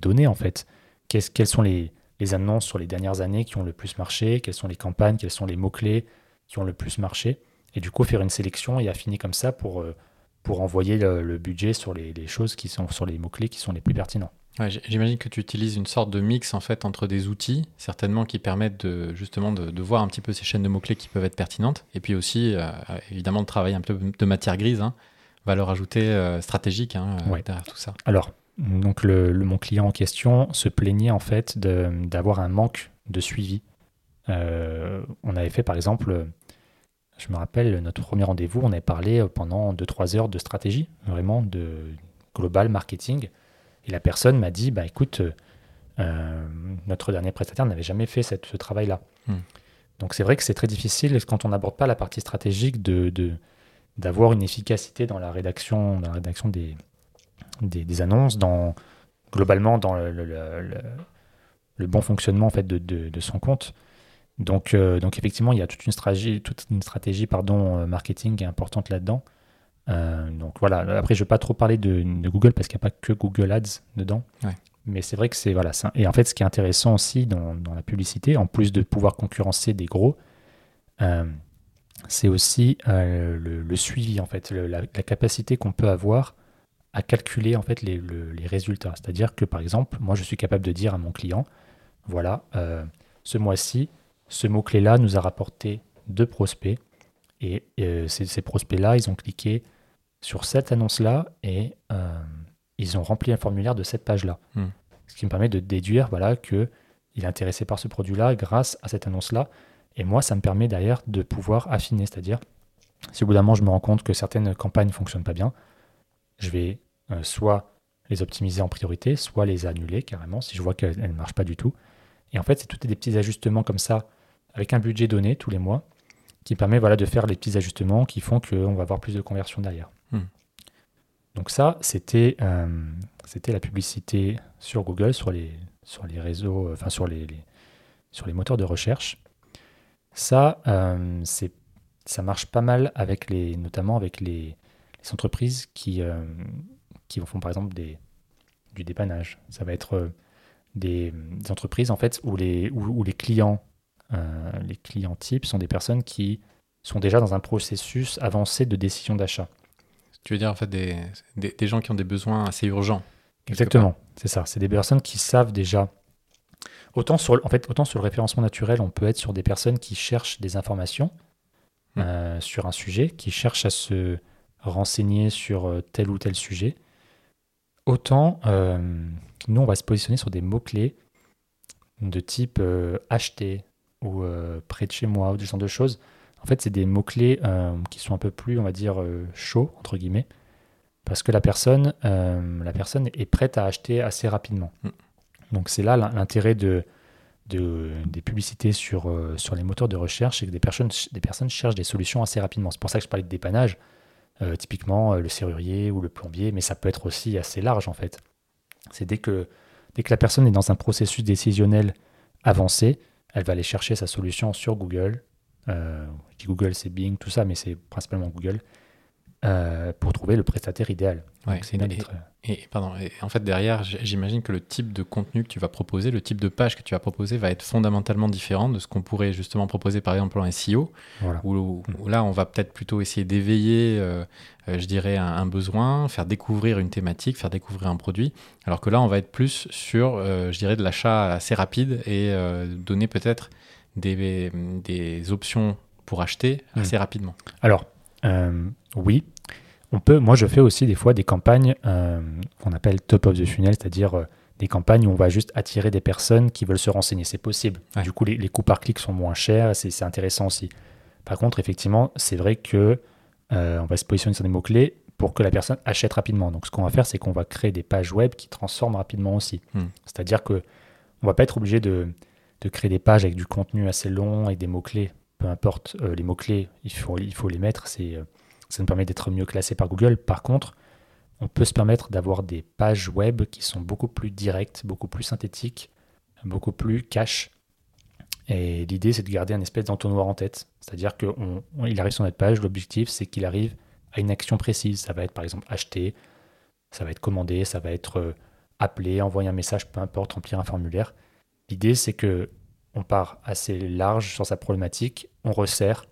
données en fait. quelles sont les, annonces sur les dernières années qui ont le plus marché, quelles sont les campagnes, quels sont les mots-clés qui ont le plus marché. Et du coup faire une sélection et affiner comme ça pour, euh, pour envoyer le, budget sur les, les, choses qui sont sur les mots-clés qui sont les plus pertinents. J'imagine que tu utilises une sorte de mix en fait entre des outils, certainement qui permettent de, justement de, voir un petit peu ces chaînes de mots-clés qui peuvent être pertinentes, et puis aussi euh, évidemment de travailler un peu de matière grise, hein, valeur ajoutée euh, stratégique hein, euh, derrière tout ça. Alors, donc le, mon client en question se plaignait en fait d'avoir un manque de suivi. on avait fait par exemple, je me rappelle, notre premier rendez-vous, on avait parlé pendant 2-3 heures de stratégie, vraiment de global marketing. Et la personne m'a dit, bah écoute, euh, euh, notre dernier prestataire n'avait jamais fait cette, ce travail-là. Hmm. Donc c'est vrai que c'est très difficile quand on n'aborde pas la partie stratégique de, d'avoir une efficacité dans la rédaction, dans la rédaction des, des, annonces, dans, globalement dans le, le, bon fonctionnement en fait de, de, son compte. Donc, euh, donc effectivement, il y a toute une stratégie, toute une stratégie pardon, marketing importante là-dedans. Euh, donc voilà, après je ne vais pas trop parler de, Google parce qu'il n'y a pas que Google Ads dedans. Mais c'est vrai que c'est voilà ça. Et en fait, ce qui est intéressant aussi dans, la publicité, en plus de pouvoir concurrencer des gros, euh, c'est aussi euh, le, suivi en fait, la, capacité qu'on peut avoir à calculer en fait les, les résultats. C'est-à-dire que par exemple, moi je suis capable de dire à mon client, voilà, ce mois-ci, ce mot-clé-là nous a rapporté deux prospects. Et ces, ces prospects-là, ils ont cliqué sur cette annonce-là et euh, ils ont rempli un formulaire de cette page-là. Hmm. Ce qui me permet de déduire voilà, qu'il est intéressé par ce produit-là grâce à cette annonce-là. Et moi, ça me permet derrière de pouvoir affiner. C'est-à-dire, si au bout d'un moment je me rends compte que certaines campagnes ne fonctionnent pas bien, je vais euh, soit les optimiser en priorité, soit les annuler carrément si je vois qu'elles ne marchent pas du tout. Et en fait, c'est tout des petits ajustements comme ça, avec un budget donné tous les mois, qui permet voilà, de faire les petits ajustements qui font qu'on va avoir plus de conversion derrière. Hmm. Donc ça, c'était euh, c'était la publicité sur Google, sur les, sur les réseaux, euh, enfin sur les, sur les moteurs de recherche. Ça, euh, c'est ça marche pas mal avec les, notamment avec les, entreprises qui, qui font par exemple des, du dépannage. Ça va être des, entreprises en fait où les, où, les clients, les clients types sont des personnes qui sont déjà dans un processus avancé de décision d'achat. Tu veux dire en fait des, des, gens qui ont des besoins assez urgents Exactement, c'est ça. C'est des personnes qui savent déjà. Autant sur, en fait, autant sur le référencement naturel, on peut être sur des personnes qui cherchent des informations hmm. euh, sur un sujet, qui cherchent à se renseigner sur euh, tel ou tel sujet. Autant, euh, nous, on va se positionner sur des mots-clés de type acheter ou près de chez moi ou des genre de choses en fait, c'est des mots-clés euh, qui sont un peu plus, on va dire, euh, chauds, entre guillemets, parce que la personne, euh, la personne est prête à acheter assez rapidement. Mm. Donc c'est là l'intérêt de, des publicités sur, sur les moteurs de recherche, c'est que des personnes, des personnes cherchent des solutions assez rapidement. C'est pour ça que je parlais de dépannage, typiquement le serrurier ou le plombier, mais ça peut être aussi assez large en fait. C'est dès que, dès que la personne est dans un processus décisionnel avancé, elle va aller chercher sa solution sur Google, euh, Google, c'est Bing, tout ça, mais c'est principalement Google, euh, pour trouver le prestataire idéal. c'est et, et, pardon, et en fait, derrière, j'imagine que le type de contenu que tu vas proposer, le type de page que tu vas proposer va être fondamentalement différent de ce qu'on pourrait justement proposer par exemple en SEO, où, là, on va peut-être plutôt essayer d'éveiller, euh, euh, je dirais, un, besoin, faire découvrir une thématique, faire découvrir un produit, alors que là, on va être plus sur, je dirais, de l'achat assez rapide et donner peut-être des, des options pour acheter hmm. assez rapidement Alors, euh, oui. On peut, moi, je fais aussi des fois des campagnes euh, qu'on appelle top of the funnel, c'est-à-dire euh, des campagnes où on va juste attirer des personnes qui veulent se renseigner. C'est possible. Du coup, les, les, coûts par clic sont moins chers, c'est intéressant aussi. Par contre, effectivement, c'est vrai que on va se positionner sur des mots-clés pour que la personne achète rapidement. Donc, ce qu'on va faire, c'est qu'on va créer des pages web qui transforment rapidement aussi. Hmm. C'est-à-dire que on va pas être obligé de, de créer des pages avec du contenu assez long et des mots-clés. Peu importe euh, les mots-clés, il faut, les mettre. Euh, ça nous permet d'être mieux classé par Google. Par contre, on peut se permettre d'avoir des pages web qui sont beaucoup plus directes, beaucoup plus synthétiques, beaucoup plus cash. Et l'idée, c'est de garder un espèce d'entonnoir en tête. C'est-à-dire qu'il arrive sur notre page, l'objectif, c'est qu'il arrive à une action précise. Ça va être par exemple acheter, ça va être commander, ça va être euh, appeler, envoyer un message, peu importe, remplir un formulaire. L'idée, c'est que on part assez large sur sa problématique, on resserre,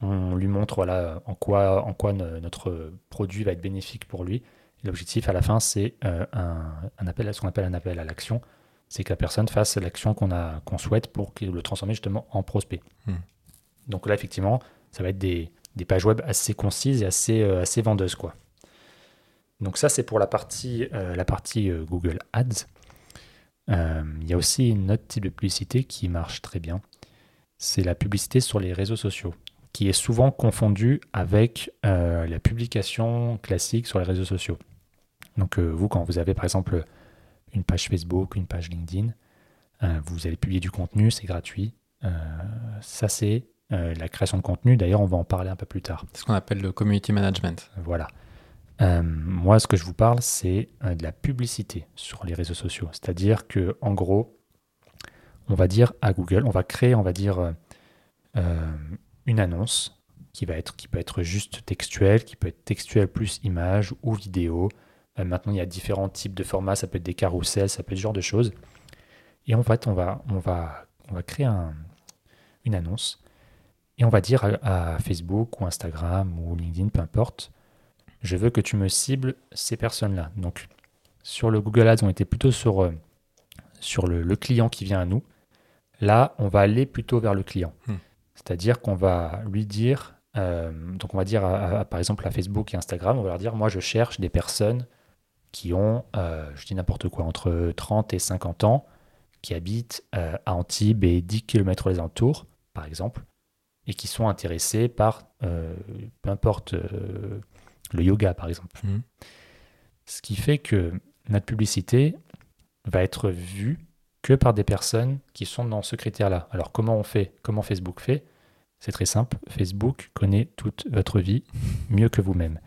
on lui montre voilà, en quoi, en quoi notre produit va être bénéfique pour lui. L'objectif à la fin, c'est euh, un, appel à ce qu'on appelle un appel à l'action. C'est que la personne fasse l'action qu'on qu'on souhaite pour le transformer justement en prospect. Hmm. Donc là, effectivement, ça va être des, pages web assez concises et assez, euh, assez vendeuses. Quoi. Donc ça, c'est pour la partie, euh, la partie Google Ads. Euh, il y a aussi une autre type de publicité qui marche très bien. C'est la publicité sur les réseaux sociaux, qui est souvent confondue avec euh, la publication classique sur les réseaux sociaux. Donc euh, vous, quand vous avez par exemple une page Facebook, une page LinkedIn, vous allez publier du contenu, c'est gratuit. ça, c'est la création de contenu. D'ailleurs, on va en parler un peu plus tard. C'est ce qu'on appelle le community management. Voilà. Euh, moi, ce que je vous parle, c'est euh, de la publicité sur les réseaux sociaux. C'est-à-dire que, en gros, on va dire à Google, on va créer, on va dire, euh, une annonce qui va être, qui peut être juste textuelle, qui peut être textuelle plus image ou vidéo. maintenant, il y a différents types de formats. Ça peut être des carousels, ça peut être ce genre de choses. Et en fait, on va, on va, on va créer une annonce et on va dire à Facebook ou Instagram ou LinkedIn, peu importe, je veux que tu me cibles ces personnes-là. Donc, sur le Google Ads, on était plutôt sur, euh, sur le, client qui vient à nous. Là, on va aller plutôt vers le client. Hmm. C'est-à-dire qu'on va lui dire, euh, donc on va dire par exemple à Facebook et Instagram, on va leur dire, moi je cherche des personnes qui ont, euh, je dis n'importe quoi, entre 30 et 50 ans, qui habitent à Antibes et 10 km les alentours, par exemple, et qui sont intéressés par, peu importe le yoga par exemple. Mhm. Ce qui fait que notre publicité va être vue que par des personnes qui sont dans ce critère-là. Alors comment on fait Comment Facebook fait? C'est très simple. Facebook connaît toute votre vie mieux que vous-même.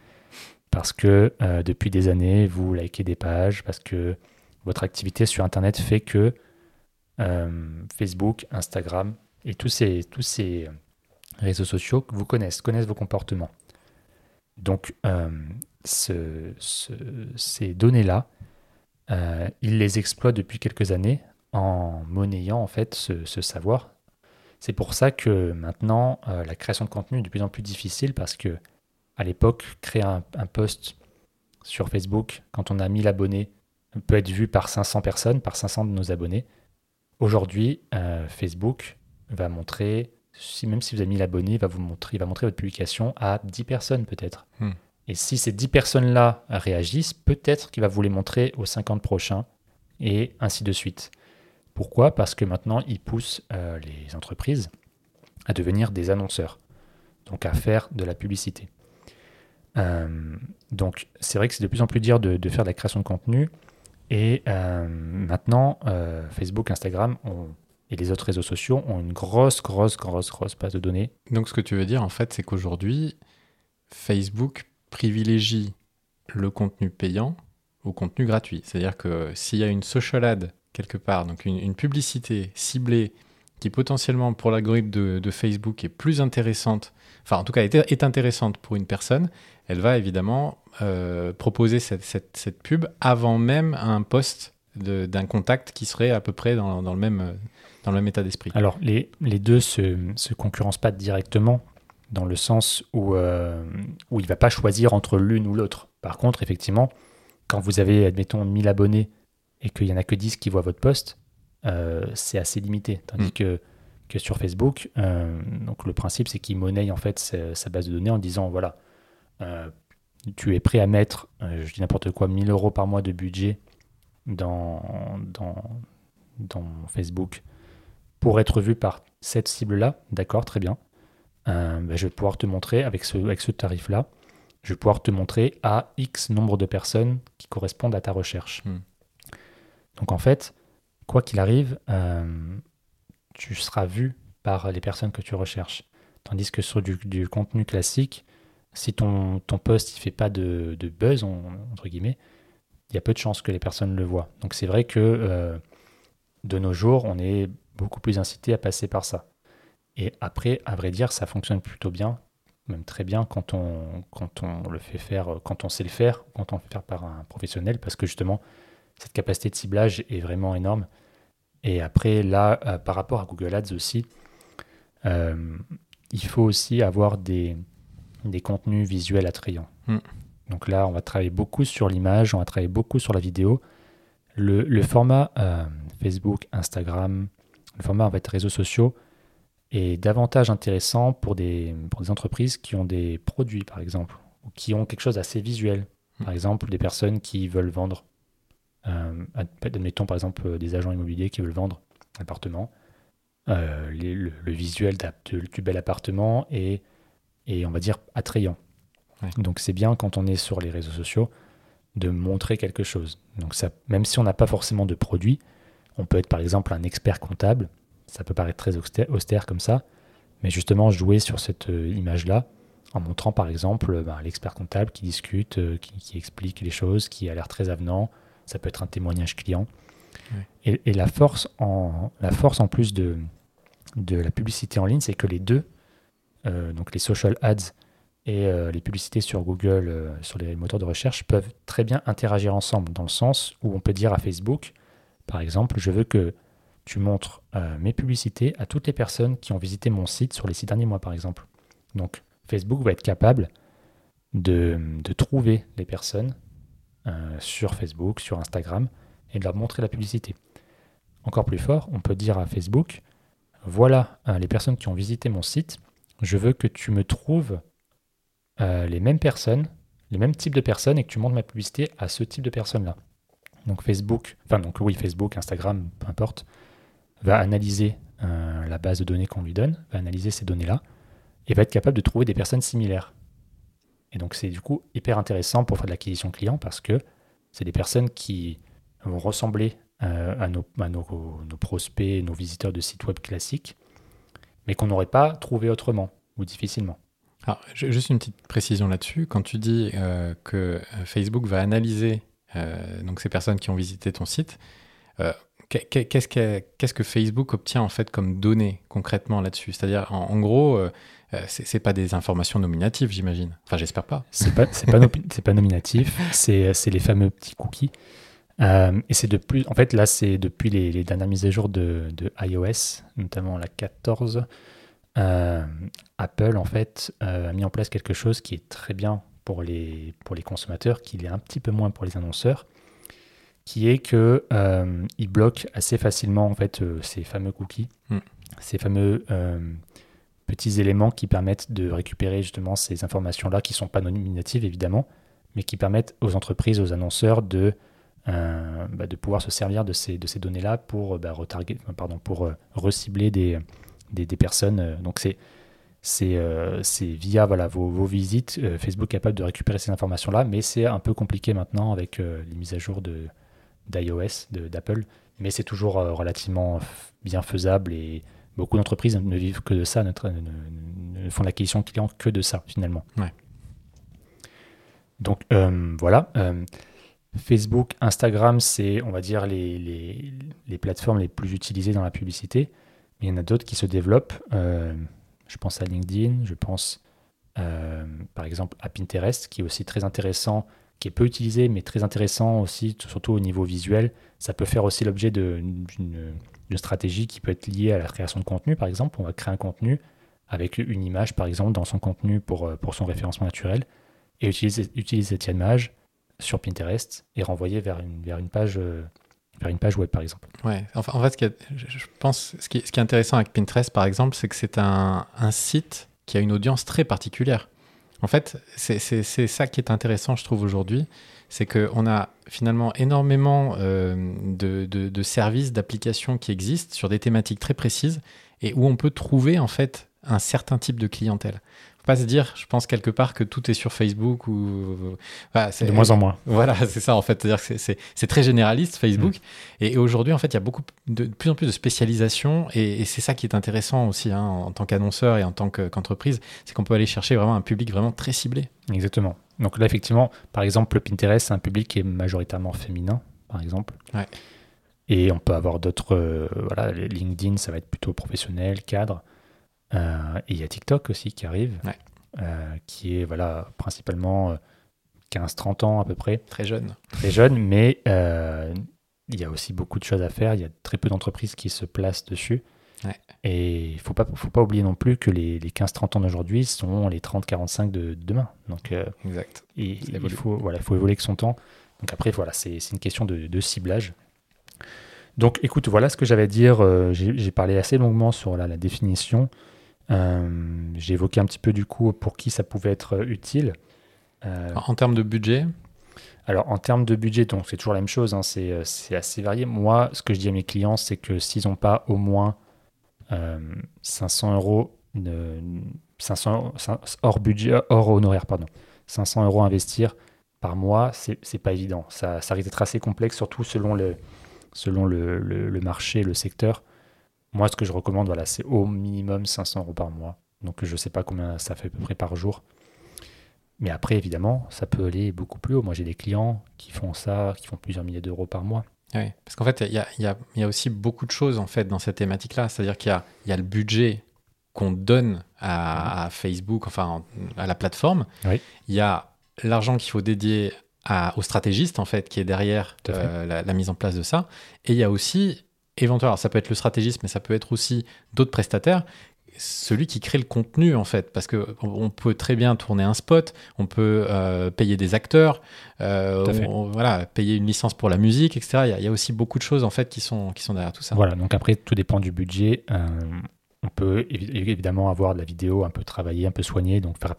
Parce que euh, depuis des années, vous likez des pages, parce que votre activité sur Internet fait que euh, Facebook, Instagram et tous ces, tous ces réseaux sociaux vous connaissent, connaissent vos comportements. Donc, euh, ces données-là, euh, ils les exploitent depuis quelques années en monnayant en fait ce, savoir. C'est pour ça que maintenant, euh, la création de contenu est de plus en plus difficile parce que à l'époque, créer un, un post sur Facebook, quand on a 1000 abonnés, peut être vu par 500 personnes, par 500 de nos abonnés. Aujourd'hui, Facebook va montrer, si, même si vous avez 1000 abonnés, il va vous montrer, il va montrer votre publication à 10 personnes peut-être. Hmm. Et si ces 10 personnes-là réagissent, peut-être qu'il va vous les montrer aux 50 prochains et ainsi de suite. Pourquoi? Parce que maintenant, il pousse euh, les entreprises à devenir des annonceurs, donc à faire de la publicité. Euh, donc c'est vrai que c'est de plus en plus dur de, de, faire de la création de contenu. Et euh, maintenant, Facebook, Instagram ont, et les autres réseaux sociaux ont une grosse, grosse, grosse, grosse base de données. Donc ce que tu veux dire, en fait, c'est qu'aujourd'hui, Facebook privilégie le contenu payant au contenu gratuit. C'est-à-dire que s'il y a une social ad quelque part, donc une, publicité ciblée qui potentiellement pour l'algorithme de, de, Facebook est plus intéressante, enfin en tout cas est, est intéressante pour une personne, elle va évidemment euh, proposer cette, cette, cette, pub avant même un post d'un contact qui serait à peu près dans, dans, le, même, dans le même état d'esprit. Alors, les, les deux se, se concurrencent pas directement dans le sens où, euh, où il ne va pas choisir entre l'une ou l'autre. Par contre, effectivement, quand vous avez, admettons, 1000 abonnés et qu'il n'y en a que 10 qui voient votre post, euh, c'est assez limité. Tandis mmh. que, que sur Facebook, euh, donc le principe, c'est qu'il monnaie en fait sa, sa, base de données en disant, voilà, euh, tu es prêt à mettre, je dis n'importe quoi, 1000 euros par mois de budget dans, dans, dans Facebook pour être vu par cette cible-là, d'accord, très bien. Euh, ben je vais pouvoir te montrer avec ce, avec ce tarif-là, je vais pouvoir te montrer à X nombre de personnes qui correspondent à ta recherche. Hmm. Donc en fait, quoi qu'il arrive, euh, tu seras vu par les personnes que tu recherches. Tandis que sur du, du contenu classique, si ton, ton post ne fait pas de, de buzz, on, entre guillemets, il y a peu de chances que les personnes le voient. Donc c'est vrai que euh, de nos jours, on est beaucoup plus incité à passer par ça. Et après, à vrai dire, ça fonctionne plutôt bien, même très bien quand on, le fait faire, quand on sait le faire, quand on le fait faire par un professionnel, parce que justement, cette capacité de ciblage est vraiment énorme. Et après, là, euh, par rapport à Google Ads aussi, euh, il faut aussi avoir des, contenus visuels attrayants. Mm. Donc là, on va travailler beaucoup sur l'image, on va travailler beaucoup sur la vidéo. Le, le format euh, Facebook, Instagram, le format en fait, réseaux sociaux est davantage intéressant pour des, pour des entreprises qui ont des produits, par exemple, ou qui ont quelque chose d'assez visuel. Par mm. exemple, des personnes qui veulent vendre, euh, admettons par exemple des agents immobiliers qui veulent vendre un appartement. Euh, les, le, le, visuel de, du bel appartement et et on va dire attrayant. Ouais. Donc c'est bien quand on est sur les réseaux sociaux de montrer quelque chose. Donc ça, même si on n'a pas forcément de produit, on peut être par exemple un expert comptable, ça peut paraître très austère, comme ça, mais justement jouer sur cette euh, image-là en montrant par exemple ben, l'expert comptable qui discute, euh, qui, qui, explique les choses, qui a l'air très avenant, ça peut être un témoignage client. Ouais. Et, et, la, force en, la force en plus de, de la publicité en ligne, c'est que les deux euh, donc les social ads et euh, les publicités sur Google, euh, sur les moteurs de recherche, peuvent très bien interagir ensemble, dans le sens où on peut dire à Facebook, par exemple, je veux que tu montres euh, mes publicités à toutes les personnes qui ont visité mon site sur les six derniers mois, par exemple. Donc Facebook va être capable de, de trouver les personnes sur Facebook, sur Instagram, et de leur montrer la publicité. Encore plus fort, on peut dire à Facebook, voilà les personnes qui ont visité mon site, je veux que tu me trouves euh, les mêmes personnes, les mêmes types de personnes et que tu montres ma publicité à ce type de personnes-là. Donc Facebook, enfin donc oui, Facebook, Instagram, peu importe, va analyser euh, la base de données qu'on lui donne, va analyser ces données-là et va être capable de trouver des personnes similaires. Et donc c'est du coup hyper intéressant pour faire de l'acquisition client parce que c'est des personnes qui vont ressembler euh, à, nos, prospects, nos visiteurs de sites web classiques, mais qu'on n'aurait pas trouvé autrement ou difficilement. Alors, juste une petite précision là-dessus. Quand tu dis euh, que Facebook va analyser euh, donc ces personnes qui ont visité ton site, euh, qu'est-ce que, Facebook obtient en fait comme données concrètement là-dessus? C'est-à-dire, en, gros, euh, c'est, pas des informations nominatives, j'imagine. Enfin, j'espère pas. C'est pas, c'est pas, no, c'est pas nominatif. C'est, c'est les fameux petits cookies. et c'est de plus, en fait, là, c'est depuis les, dernières mises à jour de, iOS, notamment la 14, Apple, en fait, a mis en place quelque chose qui est très bien pour les, pour les consommateurs, qui l'est un petit peu moins pour les annonceurs, qui est que ils bloquent assez facilement, en fait, ces fameux cookies, mm. ces fameux petits éléments qui permettent de récupérer justement ces informations-là, qui ne sont pas nominatives évidemment, mais qui permettent aux entreprises, aux annonceurs de, euh, bah, de pouvoir se servir de ces, de ces données-là pour, bah, retarguer, pardon, pour euh, recibler des, des, personnes. Donc c'est c'est via voilà, vos, vos visites, Facebook est capable de récupérer ces informations-là, mais c'est un peu compliqué maintenant avec les mises à jour d'iOS, d'Apple, mais c'est toujours relativement bien faisable et Beaucoup d'entreprises ne vivent que de ça, ne, font l'acquisition client que de ça finalement. Donc euh, voilà. Euh, Facebook, Instagram, c'est, on va dire, les, les, plateformes les plus utilisées dans la publicité. Il y en a d'autres qui se développent. Euh, je pense à LinkedIn, je pense par exemple à Pinterest, qui est aussi très intéressant, qui est peu utilisé, mais très intéressant aussi, surtout au niveau visuel. Ça peut faire aussi l'objet d'une stratégie qui peut être liée à la création de contenu, par exemple. On va créer un contenu avec une image, par exemple, dans son contenu pour, euh, pour son référencement naturel, et utiliser, cette image sur Pinterest et renvoyer vers une, vers une page euh, vers une page web par exemple. Ouais, en fait, ce qui je pense, ce qui, ce qui, est intéressant avec Pinterest par exemple, c'est que c'est un, un, site qui a une audience très particulière. En fait, c'est ça qui est intéressant, je trouve, aujourd'hui, c'est qu'on a finalement énormément euh, de, services, d'applications qui existent sur des thématiques très précises et où on peut trouver en fait un certain type de clientèle pas se dire, je pense quelque part que tout est sur Facebook ou c'est de moins en moins. Voilà, <laughs> c'est ça en fait, c'est-à-dire que c'est très généraliste Facebook. Mm. Et, aujourd'hui, en fait, il y a beaucoup de, plus en plus de spécialisation et, c'est ça qui est intéressant aussi hein, en tant qu'annonceur et en tant qu'entreprise, c'est qu'on peut aller chercher vraiment un public vraiment très ciblé. Exactement. Donc là, effectivement, par exemple, le Pinterest, c'est un public qui est majoritairement féminin, par exemple. Et on peut avoir d'autres, euh, voilà, LinkedIn, ça va être plutôt professionnel, cadre. Euh, et il y a TikTok aussi qui arrive, euh, qui est voilà, principalement 15-30 ans à peu près. Très jeune. Très jeune, mais il y a aussi beaucoup de choses à faire. Il y a très peu d'entreprises qui se placent dessus. Et il ne faut pas, faut pas oublier non plus que les, les 15-30 ans d'aujourd'hui sont les 30-45 de, demain. Donc, euh, exact. Et, il, faut, voilà, il faut évoluer avec son temps. Donc après, voilà, c'est une question de, de, ciblage. Donc écoute, voilà ce que j'avais à dire. Euh, j'ai parlé assez longuement sur la, la définition. Euh, j'ai évoqué un petit peu du coup pour qui ça pouvait être utile. en termes de budget? Alors en termes de budget, donc c'est toujours la même chose, hein, c'est assez varié. Moi, ce que je dis à mes clients, c'est que s'ils n'ont pas au moins 500 euh, euros, de, 500, hors budget, hors honoraire, pardon. 500 euros à investir par mois, c'est pas évident. Ça, ça risque d'être assez complexe, surtout selon le, selon le, le, marché, le secteur. Moi, ce que je recommande, voilà, c'est au minimum 500 euros par mois. Donc, je ne sais pas combien ça fait à peu près par jour. Mais après, évidemment, ça peut aller beaucoup plus haut. Moi, j'ai des clients qui font ça, qui font plusieurs milliers d'euros par mois. Oui, parce qu'en fait, il y a, y, a, y a, aussi beaucoup de choses en fait dans cette thématique-là. C'est-à-dire qu'il y, y a, le budget qu'on donne à, Facebook, enfin à la plateforme. Il y a l'argent qu'il faut dédier à, au stratégiste en fait qui est derrière euh, la, la, mise en place de ça. Et il y a aussi éventuellement, ça peut être le stratégiste, mais ça peut être aussi d'autres prestataires. Celui qui crée le contenu en fait. Parce que on peut très bien tourner un spot on peut euh, payer des acteurs euh, voilà payer une licence pour la musique etc il y, a, aussi beaucoup de choses en fait qui sont qui sont derrière tout ça. Voilà. Donc après tout dépend du budget. Euh, on peut évidemment avoir de la vidéo un peu travaillée un peu soignée. Donc faire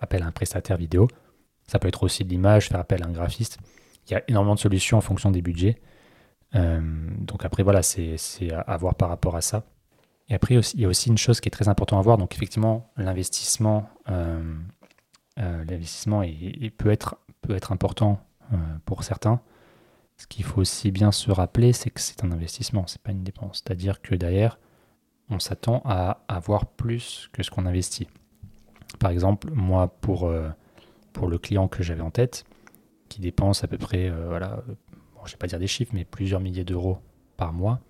appel à un prestataire vidéo. Ça peut être aussi de l'image faire appel à un graphiste. Il y a énormément de solutions en fonction des budgets donc après voilà c'est à voir par rapport à ça et après, il y a aussi une chose qui est très importante à voir. Donc, effectivement, l'investissement, euh, euh, peut, être, peut être important euh, pour certains. Ce qu'il faut aussi bien se rappeler, c'est que c'est un investissement, c'est pas une dépense. C'est-à-dire que derrière, on s'attend à avoir plus que ce qu'on investit. Par exemple, moi, pour, pour le client que j'avais en tête, qui dépense à peu près, voilà, je ne vais pas dire des chiffres, mais plusieurs milliers d'euros par mois,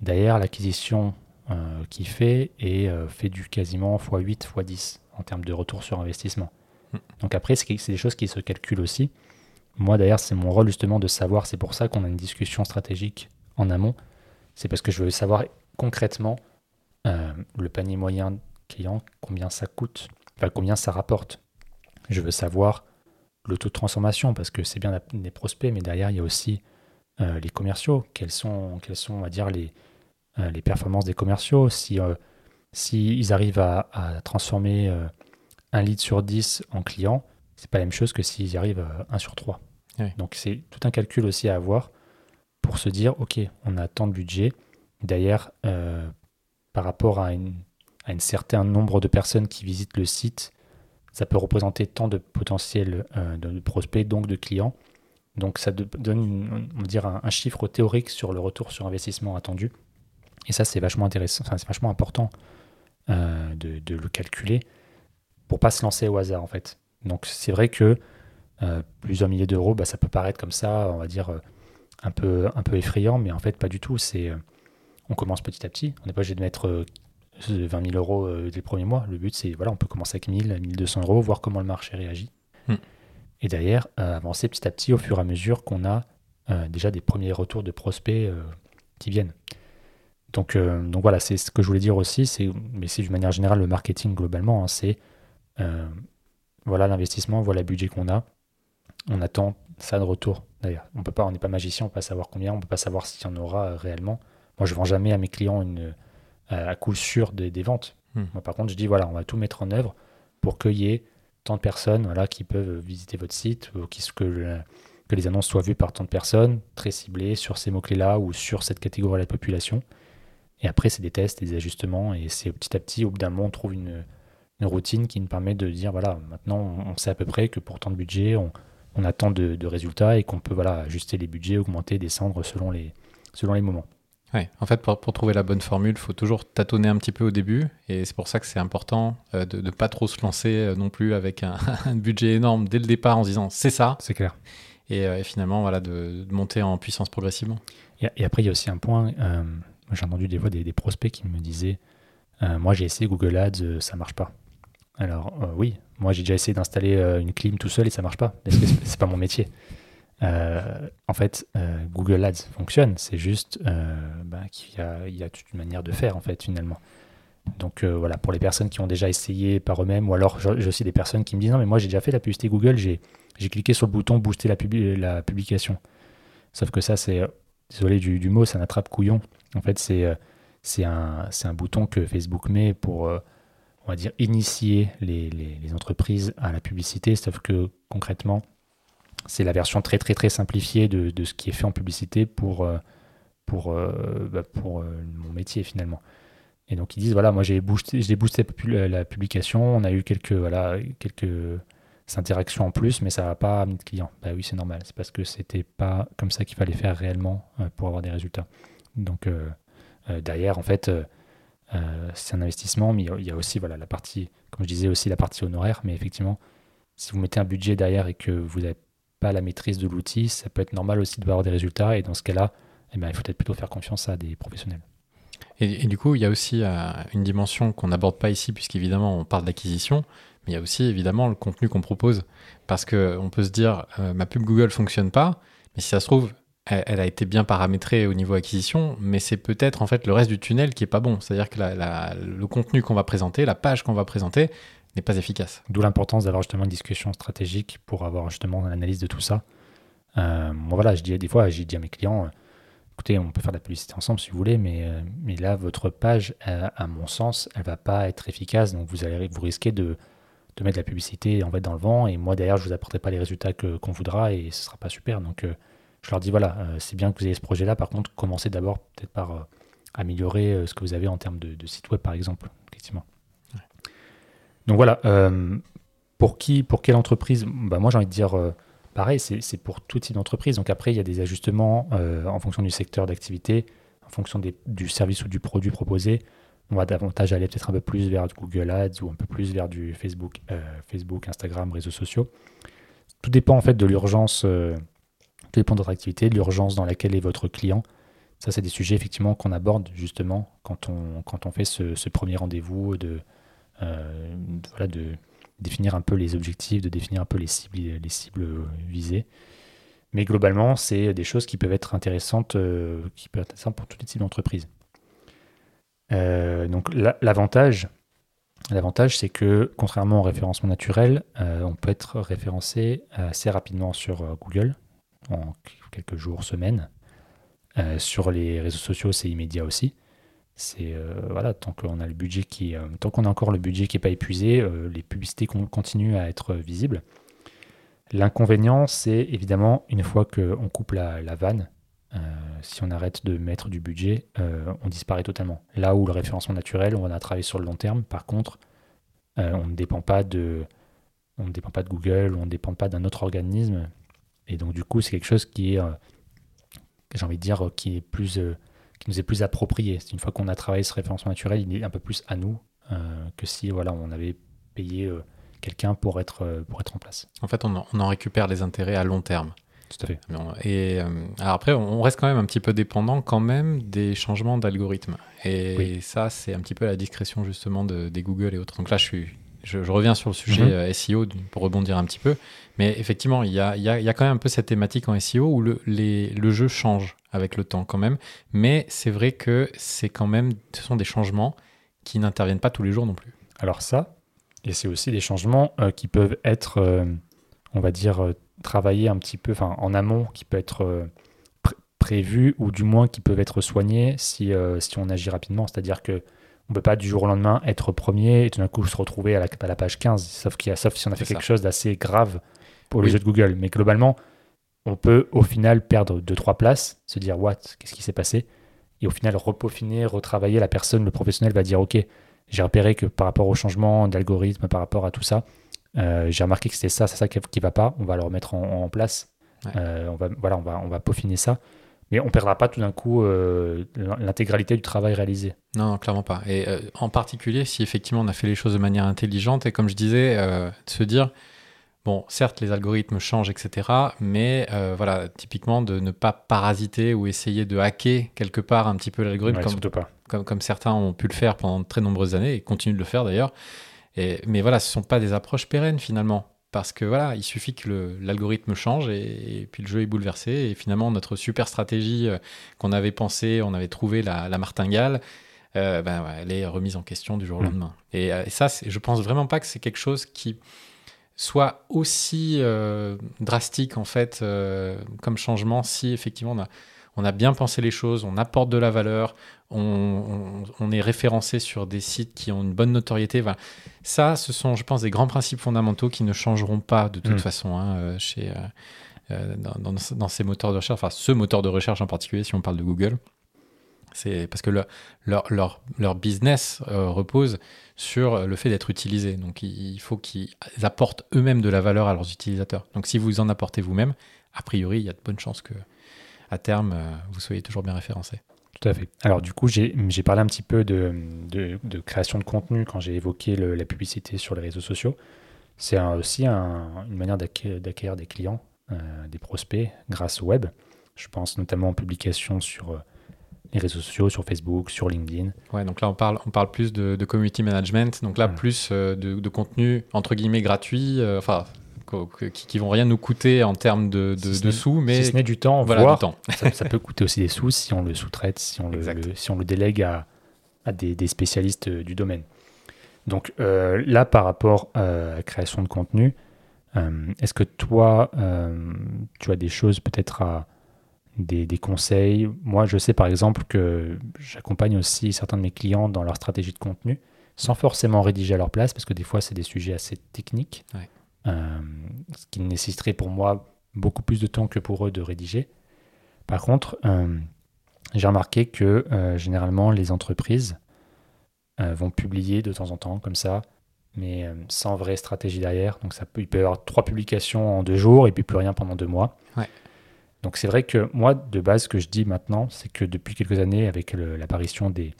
derrière l'acquisition euh, qui fait et euh, fait du quasiment x8, x10 en termes de retour sur investissement. Hmm. Donc après, c'est des choses qui se calculent aussi. moi d'ailleurs, c'est mon rôle justement de savoir, c'est pour ça qu'on a une discussion stratégique en amont, c'est parce que je veux savoir concrètement euh, le panier moyen client, combien ça coûte, enfin, combien ça rapporte. Je veux savoir le taux de transformation, parce que c'est bien des prospects, mais derrière, il y a aussi euh, les commerciaux. Quelles sont, quelles sont, on va dire, les, euh, les performances des commerciaux? Si, si ils arrivent à, à transformer un lead sur 10 en client, c'est pas la même chose que s'ils y arrivent à 1 sur 3. Donc c'est tout un calcul aussi à avoir pour se dire, OK, on a tant de budget. D'ailleurs, euh, par rapport à, un certain nombre de personnes qui visitent le site, ça peut représenter tant de potentiels euh, de prospects, donc de clients. Donc ça donne dire un, chiffre théorique sur le retour sur investissement attendu. Et ça, c'est vachement intéressant, c'est vachement important euh, de, le calculer pour pas se lancer au hasard en fait. Donc c'est vrai que euh, plusieurs milliers d'euros, bah, ça peut paraître comme ça, on va dire, euh, un peu, un peu effrayant, mais en fait, pas du tout. C'est, on commence petit à petit. On n'est pas obligé de mettre 20 000 euros dès le premier mois. Le but, c'est, voilà, on peut commencer avec 1000, 1200 euros, voir comment le marché réagit. Hmm. Et derrière, avancer petit à petit au fur et à mesure qu'on a déjà des premiers retours de prospects qui viennent. Donc, donc voilà, c'est ce que je voulais dire aussi, c'est, mais c'est d'une manière générale le marketing globalement, hein, c'est voilà l'investissement, voilà le budget qu'on a, on attend ça de retour. D'ailleurs, on peut pas, on n'est pas magicien, on peut pas savoir combien, on peut pas savoir s'il y en aura euh, réellement. Moi, je vends jamais à mes clients une, euh, à coup sûr des, ventes. Hmm. Moi, par contre, je dis voilà, on va tout mettre en œuvre pour qu'il y ait tant de personnes voilà, qui peuvent visiter votre site, ou que, que les annonces soient vues par tant de personnes, très ciblées sur ces mots-clés-là ou sur cette catégorie de la population. Et après, c'est des tests, des ajustements, et c'est petit à petit, au bout d'un moment, on trouve une, routine qui nous permet de dire voilà, maintenant, on sait à peu près que pour tant de budget, on, on attend de, résultats et qu'on peut voilà, ajuster les budgets, augmenter, descendre selon les, selon les moments. Ouais, en fait, pour, trouver la bonne formule, il faut toujours tâtonner un petit peu au début. Et c'est pour ça que c'est important euh, de ne pas trop se lancer euh, non plus avec <laughs> un, budget énorme dès le départ en se disant c'est ça. C'est clair. Et, euh, finalement, voilà, de, monter en puissance progressivement. Et, après, il y a aussi un point. j'ai entendu des fois des, des, prospects qui me disaient Moi, j'ai essayé Google Ads, ça marche pas. Alors, oui, moi, j'ai déjà essayé d'installer une clim tout seul et ça marche pas. C'est pas mon métier. Euh, en fait, euh, Google Ads fonctionne. C'est juste qu'il y, a, toute une manière de faire, en fait, finalement. Donc voilà, pour les personnes qui ont déjà essayé par eux-mêmes, ou alors j'ai aussi des personnes qui me disent non, mais moi j'ai déjà fait la publicité Google, j'ai cliqué sur le bouton booster la, la publication. Sauf que ça, c'est, désolé du, mot, ça n'attrape couillon. En fait, c'est c'est un, un, bouton que Facebook met pour on va dire, initier les, entreprises à la publicité, sauf que concrètement, c'est la version très très très simplifiée de, ce qui est fait en publicité pour, euh, pour, euh, bah, euh, mon métier finalement. Et donc ils disent, voilà, moi j'ai boosté, j'ai boosté la publication, on a eu quelques, voilà, quelques interactions en plus, mais ça va pas amener de clients. Bah oui, c'est normal, c'est parce que c'était pas comme ça qu'il fallait faire réellement pour avoir des résultats. Donc derrière, en fait, euh, c'est un investissement, mais il y a aussi voilà, la partie, comme je disais, aussi la partie honoraire. Mais effectivement, si vous mettez un budget derrière et que vous n'avez pas la maîtrise de l'outil, ça peut être normal aussi de voir des résultats. Et dans ce cas-là, eh ben, il faut peut-être plutôt faire confiance à des professionnels. Et, du coup, il y a aussi euh, une dimension qu'on n'aborde pas ici, puisqu'évidemment, on parle d'acquisition, mais il y a aussi évidemment le contenu qu'on propose. Parce qu'on peut se dire, euh, ma pub Google fonctionne pas, mais si ça se trouve, elle, a été bien paramétrée au niveau acquisition, mais c'est peut-être en fait le reste du tunnel qui est pas bon. C'est-à-dire que le contenu qu'on va présenter, la page qu'on va présenter, n'est pas efficace. D'où l'importance d'avoir justement une discussion stratégique pour avoir justement une analyse de tout ça. Euh, moi voilà, je dis des fois, j'ai dit à mes clients, écoutez, on peut faire de la publicité ensemble si vous voulez, mais, euh, mais là votre page, à mon sens, elle va pas être efficace, donc vous allez vous risquez de, de mettre de la publicité en fait dans le vent, et moi derrière je vous apporterai pas les résultats qu'on voudra et ce sera pas super. Donc je leur dis voilà, euh, c'est bien que vous ayez ce projet-là. Par contre, commencez d'abord peut-être par euh, améliorer euh, ce que vous avez en termes de, site web, par exemple, effectivement. Donc voilà, pour qui, pour quelle entreprise? Bah, Moi, j'ai envie de dire pareil, c'est pour tout type d'entreprise. Donc après, il y a des ajustements en fonction du secteur d'activité, en fonction du service ou du produit proposé. On va davantage aller peut-être un peu plus vers Google Ads ou un peu plus vers du Facebook, Facebook, Instagram, réseaux sociaux. Tout dépend en fait de l'urgence tout dépend de votre activité, de l'urgence dans laquelle est votre client. Ça, c'est des sujets effectivement qu'on aborde justement quand on, fait ce, premier rendez-vous, euh, de définir un peu les objectifs, de définir un peu les cibles, les cibles visées. Mais globalement, c'est des choses qui peuvent être intéressantes, qui peuvent être intéressantes pour tous les types d'entreprises. donc l'avantage, l'avantage, c'est que contrairement au référencement naturel, on peut être référencé assez rapidement sur Google en quelques jours, semaines. sur les réseaux sociaux, c'est immédiat aussi c'est euh, voilà tant qu'on a le budget qui euh, tant qu'on a encore le budget qui est pas épuisé euh, les publicités continuent à être visibles. L'inconvénient c'est évidemment une fois qu'on coupe la, vanne si on arrête de mettre du budget on disparaît totalement. Là où le référencement naturel on va travailler sur le long terme. Par contre on ne dépend pas de on ne dépend pas de Google on ne dépend pas d'un autre organisme. Et donc du coup c'est quelque chose qui est j'ai envie de dire qui est plus qui nous est plus approprié. Une fois qu'on a travaillé ce référencement naturel, il est un peu plus à nous euh, que si voilà, on avait payé euh, quelqu'un pour être, euh, pour être en place. En fait, on en, récupère les intérêts à long terme. Tout à fait. Et alors après, on reste quand même un petit peu dépendant quand même des changements d'algorithme. Et ça, c'est un petit peu la discrétion justement de, des Google et autres. Donc là, je suis je, reviens sur le sujet mhm. euh, SEO pour rebondir un petit peu. Mais effectivement, il y a, quand même un peu cette thématique en SEO où le, le jeu change avec le temps quand même. Mais c'est vrai que c'est quand même, ce sont des changements qui n'interviennent pas tous les jours non plus. Alors ça, et c'est aussi des changements euh, qui peuvent être, euh, on va dire, travaillés un petit peu, enfin en amont, qui peuvent être prévus ou du moins qui peuvent être soignés si, si on agit rapidement. C'est-à-dire que on peut pas du jour au lendemain être premier et tout d'un coup se retrouver à la, page 15, sauf, qu'il y a, sauf si on a fait quelque chose d'assez grave pour les jeux de Google. Mais globalement, on peut au final perdre 2-3 places, se dire what, qu'est-ce qui s'est passé? Et au final, repaufiner, retravailler, la personne, le professionnel va dire ok, j'ai repéré que par rapport au changement d'algorithme, par rapport à tout ça, euh, j'ai remarqué que c'était ça, c'est ça qui, ne va pas, on va le remettre en, place. Euh, on, va, voilà, on, va, on va peaufiner ça mais on ne perdra pas tout d'un coup euh, l'intégralité du travail réalisé. Non, clairement pas. Et euh, en particulier, si effectivement on a fait les choses de manière intelligente, et comme je disais, euh, de se dire, bon, certes, les algorithmes changent, etc., mais voilà, typiquement de ne pas parasiter ou essayer de hacker quelque part un petit peu l'algorithme, comme, comme, comme, certains ont pu le faire pendant de très nombreuses années, et continuent de le faire d'ailleurs. Et, mais voilà, ce ne sont pas des approches pérennes finalement parce que voilà, il suffit que l'algorithme change et, puis le jeu est bouleversé. Et finalement, notre super stratégie euh, qu'on avait pensée, on avait trouvé la, martingale, euh, ben, elle est remise en question du jour au mmh. lendemain. Et, euh, et ça, je pense vraiment pas que c'est quelque chose qui soit aussi drastique en fait comme changement si effectivement on a on a bien pensé les choses, on apporte de la valeur, on, est référencé sur des sites qui ont une bonne notoriété. Ça, ce sont, je pense, des grands principes fondamentaux qui ne changeront pas de toute mm. façon hein, euh, chez, euh, euh, dans, ces moteurs de recherche, enfin ce moteur de recherche en particulier, si on parle de Google. C'est parce que leur, leur, leur, business repose sur le fait d'être utilisé. Donc il faut qu'ils apportent eux-mêmes de la valeur à leurs utilisateurs. Donc si vous en apportez vous-même, a priori, il y a de bonnes chances que à terme, euh, vous soyez toujours bien référencé. Tout à fait. Alors du coup, j'ai parlé un petit peu de, de, création de contenu quand j'ai évoqué la publicité sur les réseaux sociaux. C'est aussi une manière d'acquérir des clients, euh, des prospects grâce au web. Je pense notamment en publication sur euh, les réseaux sociaux, sur Facebook, sur LinkedIn. Ouais, donc là on parle, on parle plus de, community management, donc là plus de, de, contenu entre guillemets gratuit, enfin qui, vont rien nous coûter en termes de, sous, mais si ce n'est du temps, voilà, du temps. ça, peut coûter aussi des sous si on le sous-traite, si, on le, si on le délègue à, à des, spécialistes euh, du domaine. Donc euh, là, par rapport à la création de contenu, euh, est-ce que toi, tu as des choses peut-être à des, des, conseils? Moi, je sais par exemple que j'accompagne aussi certains de mes clients dans leur stratégie de contenu, sans forcément rédiger à leur place, parce que des fois, c'est des sujets assez techniques. Ouais. Euh, ce qui nécessiterait pour moi beaucoup plus de temps que pour eux de rédiger. Par contre, euh, j'ai remarqué que euh, généralement les entreprises vont publier de temps en temps comme ça, mais sans vraie stratégie derrière. Donc ça peut, il peut y avoir trois publications en deux jours et puis plus rien pendant deux mois. Donc c'est vrai que moi, de base, ce que je dis maintenant, c'est que depuis quelques années, avec l'apparition des,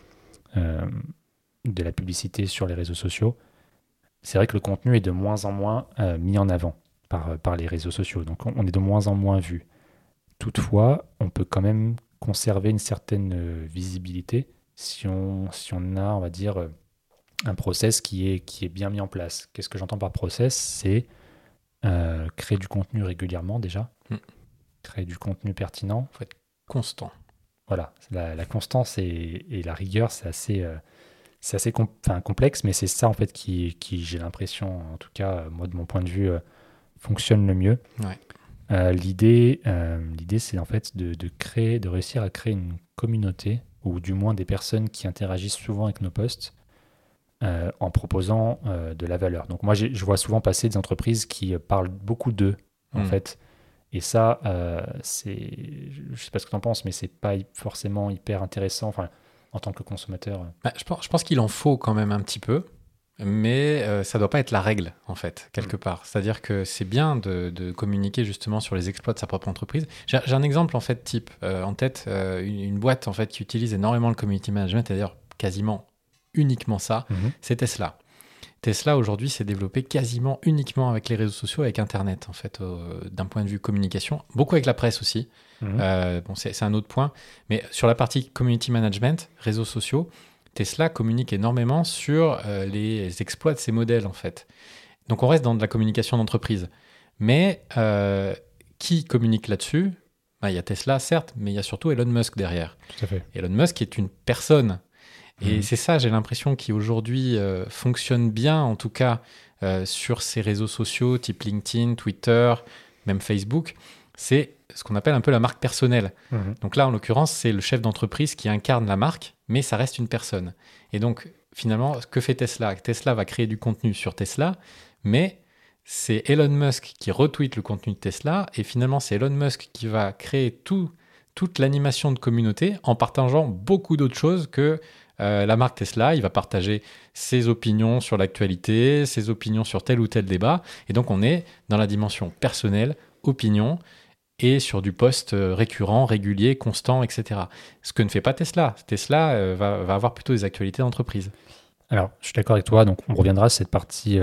de la publicité sur les réseaux sociaux, c'est vrai que le contenu est de moins en moins euh, mis en avant par, euh, par les réseaux sociaux. Donc on est de moins en moins vu. Toutefois, on peut quand même conserver une certaine euh, visibilité si on, si on a, on va dire, un process qui est, qui est bien mis en place. Qu'est-ce que j'entends par process? C'est créer du contenu régulièrement déjà. Mm. créer du contenu pertinent. Il faut être constant. Voilà, la, constance et, la rigueur, c'est assez, euh, c'est assez complexe, mais c'est ça en fait qui, qui j'ai l'impression, en tout cas, moi de mon point de vue, euh, fonctionne le mieux. Euh, l'idée, c'est en fait de, de, créer, de réussir à créer une communauté ou du moins des personnes qui interagissent souvent avec nos posts en proposant de la valeur. Donc moi, je vois souvent passer des entreprises qui parlent beaucoup d'eux, en hmm. fait, et ça, euh, c'est, je sais pas ce que tu en penses, mais c'est pas forcément hyper intéressant enfin, en tant que consommateur. Bah, je pense, je pense qu'il en faut quand même un petit peu, mais euh, ça doit pas être la règle, en fait, quelque mm. part. C'est-à-dire que c'est bien de, de, communiquer justement sur les exploits de sa propre entreprise. J'ai, un exemple, en fait, type euh, en tête, une, boîte, en fait, qui utilise énormément le community management, et d'ailleurs quasiment uniquement ça, mm-hmm. c'est Tesla. Tesla aujourd'hui s'est développé quasiment uniquement avec les réseaux sociaux, avec Internet en fait, d'un point de vue communication, beaucoup avec la presse aussi. Mhm. Euh, bon, c'est un autre point, mais sur la partie community management, réseaux sociaux, Tesla communique énormément sur euh, les exploits de ses modèles en fait. Donc on reste dans de la communication d'entreprise, mais euh, qui communique là-dessus? Bah, Il y a Tesla certes, mais il y a surtout Elon Musk derrière. Tout à fait. Elon Musk est une personne et mhm. c'est ça, j'ai l'impression, qui aujourd'hui euh, fonctionne bien, en tout cas euh, sur ces réseaux sociaux type LinkedIn, Twitter, même Facebook. C'est ce qu'on appelle un peu la marque personnelle. Mhm. Donc là, en l'occurrence, c'est le chef d'entreprise qui incarne la marque, mais ça reste une personne. Et donc, finalement, que fait Tesla? Tesla va créer du contenu sur Tesla, mais c'est Elon Musk qui retweet le contenu de Tesla, et finalement, c'est Elon Musk qui va créer tout, toute l'animation de communauté en partageant beaucoup d'autres choses que euh, la marque Tesla, il va partager ses opinions sur l'actualité, ses opinions sur tel ou tel débat. Et donc on est dans la dimension personnelle, opinion, et sur du poste euh, récurrent, régulier, constant, etc. Ce que ne fait pas Tesla. Tesla euh, va, avoir plutôt des actualités d'entreprise. Alors, je suis d'accord avec toi. Donc, on reviendra à cette partie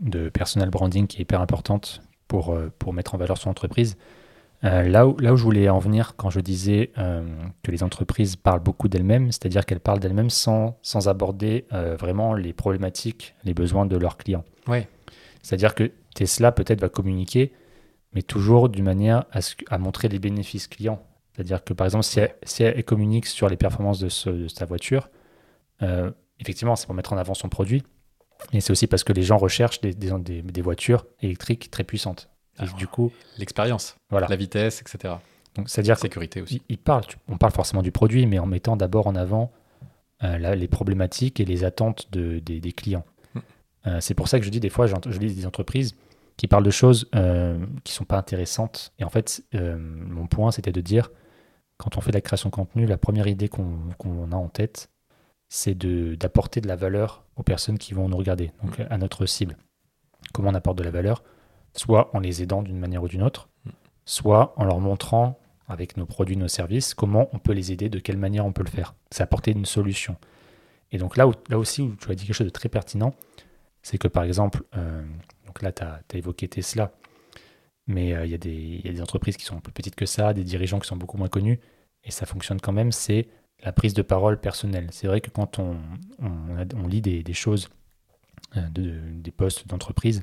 de personal branding qui est hyper importante pour, pour mettre en valeur son entreprise. Euh, là, où, là où je voulais en venir quand je disais euh, que les entreprises parlent beaucoup d'elles-mêmes, c'est-à-dire qu'elles parlent d'elles-mêmes sans, sans aborder euh, vraiment les problématiques, les besoins de leurs clients. Ouais. C'est-à-dire que Tesla peut-être va communiquer, mais toujours d'une manière à, à, montrer les bénéfices clients. C'est-à-dire que par exemple, si elle, si elle, communique sur les performances de, sa voiture, effectivement, c'est pour mettre en avant son produit, et c'est aussi parce que les gens recherchent des, des, des voitures électriques très puissantes du coup, l'expérience, voilà. la vitesse, etc. Donc, c'est-à-dire sécurité aussi. Il, parle, on parle forcément du produit, mais en mettant d'abord en avant euh, les problématiques et les attentes de, des, clients. Hmm. Euh, c'est pour ça que je dis des fois, je lis des entreprises qui parlent de choses euh, qui sont pas intéressantes. Et en fait, mon point, c'était de dire, quand on fait de la création de contenu, la première idée qu'on a en tête, c'est d'apporter de, de, la valeur aux personnes qui vont nous regarder, donc hmm. à notre cible. Comment on apporte de la valeur? Soit en les aidant d'une manière ou d'une autre, soit en leur montrant avec nos produits, nos services, comment on peut les aider, de quelle manière on peut le faire. C'est apporter une solution. Et donc là, aussi, où tu as dit quelque chose de très pertinent, c'est que par exemple, euh, donc là, tu as, évoqué Tesla, mais euh, il y, a des entreprises qui sont plus petites que ça, des dirigeants qui sont beaucoup moins connus, et ça fonctionne quand même, c'est la prise de parole personnelle. C'est vrai que quand on, lit des, choses, euh, de, des postes d'entreprise,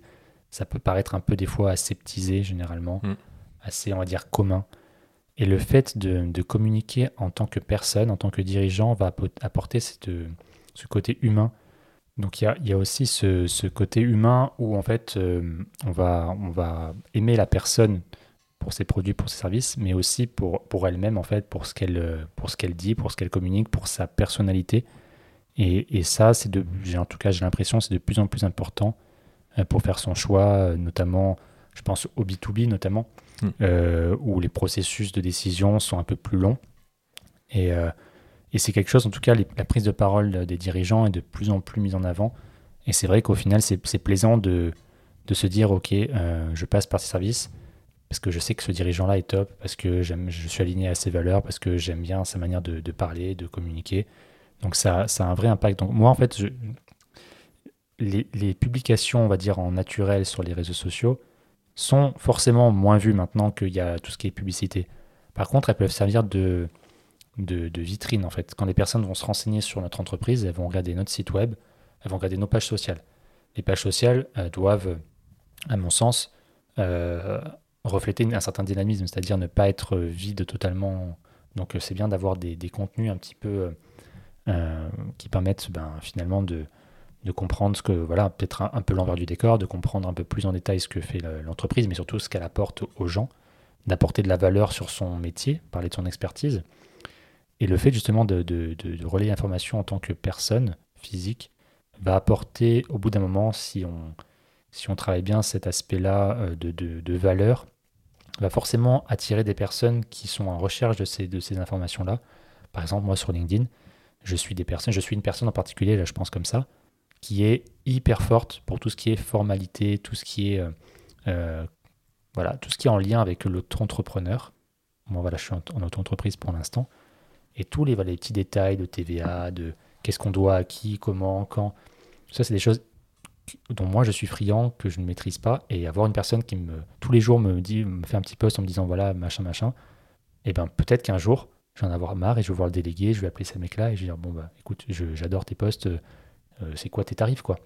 ça peut paraître un peu des fois aseptisé généralement, mm. assez on va dire commun. Et le fait de, communiquer en tant que personne, en tant que dirigeant, va apporter cette, ce côté humain. Donc il y a, aussi ce, côté humain où en fait euh, on, va, on va aimer la personne pour ses produits, pour ses services, mais aussi pour, pour elle-même en fait, pour ce qu'elle pour ce qu'elle dit, pour ce qu'elle communique, pour sa personnalité. Et, et ça, c'est de, en tout cas j'ai l'impression, c'est de plus en plus important pour faire son choix, euh, notamment, je pense au B2B notamment, hmm. euh, où les processus de décision sont un peu plus longs. Et, et c'est quelque chose, en tout cas, la prise de parole des dirigeants est de plus en plus mise en avant. Et c'est vrai qu'au final, c'est plaisant de, de, se dire, OK, je passe par ces services parce que je sais que ce dirigeant-là est top, parce que je suis aligné à ses valeurs, parce que j'aime bien sa manière de, de, parler, de communiquer. Donc ça, ça, a un vrai impact. Donc moi, en fait, je, les, publications, on va dire, en naturel sur les réseaux sociaux sont forcément moins vues maintenant qu'il y a tout ce qui est publicité. Par contre, elles peuvent servir de, de, vitrine, en fait. Quand les personnes vont se renseigner sur notre entreprise, elles vont regarder notre site web, elles vont regarder nos pages sociales. Les pages sociales doivent, à mon sens, euh, refléter un certain dynamisme, c'est-à-dire ne pas être vide totalement. Donc c'est bien d'avoir des, contenus un petit peu qui permettent ben, finalement de, de comprendre ce que, voilà, peut-être un, peu l'envers du décor, de comprendre un peu plus en détail ce que fait l'entreprise, mais surtout ce qu'elle apporte aux gens, d'apporter de la valeur sur son métier, parler de son expertise. Et le fait justement de, de, de, relayer l'information en tant que personne physique va apporter au bout d'un moment, si on, si on travaille bien cet aspect-là euh, de, de, valeur, va forcément attirer des personnes qui sont en recherche de ces, de ces informations-là. Par exemple, moi sur LinkedIn, je suis des personnes, je suis une personne en particulier, là je pense comme ça, qui est hyper forte pour tout ce qui est formalité, tout ce qui est euh, euh, voilà, tout ce qui est en lien avec l'auto-entrepreneur. Moi voilà, je suis en, auto-entreprise pour l'instant. Et tous les, petits détails de TVA, de qu'est-ce qu'on doit à qui, comment, quand. Ça, c'est des choses dont moi je suis friand, que je ne maîtrise pas. Et avoir une personne qui me, tous les jours me dit, me fait un petit post en me disant voilà, machin, machin, et eh ben peut-être qu'un jour, je vais en avoir marre et je vais voir le délégué, je vais appeler ce mec-là et je vais dire bon, bah écoute, j'adore tes posts, euh, c'est quoi tes tarifs, quoi.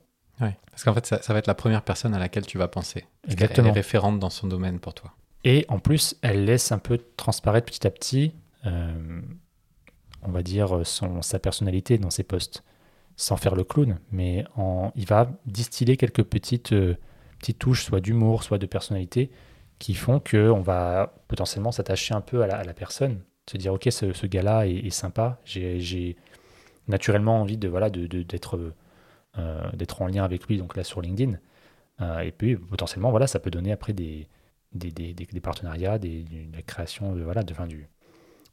Oui, parce qu'en fait, ça, va être la première personne à laquelle tu vas penser. Exactement. Elle est référente dans son domaine pour toi. Et en plus, elle laisse un peu transparaître petit à petit, euh, on va dire, son, sa personnalité dans ses posts, sans faire le clown, mais en, il va distiller quelques petites, euh, petites touches, soit d'humour, soit de personnalité, qui font qu'on va potentiellement s'attacher un peu à la, personne, se dire, ok, ce, gars-là est, est, sympa, j'ai naturellement envie de voilà d'être de, euh, d'être en lien avec lui, donc là sur LinkedIn. Euh, et puis potentiellement, voilà, ça peut donner après des, des, des, des partenariats, des, de la création de, voilà, de, fin, du,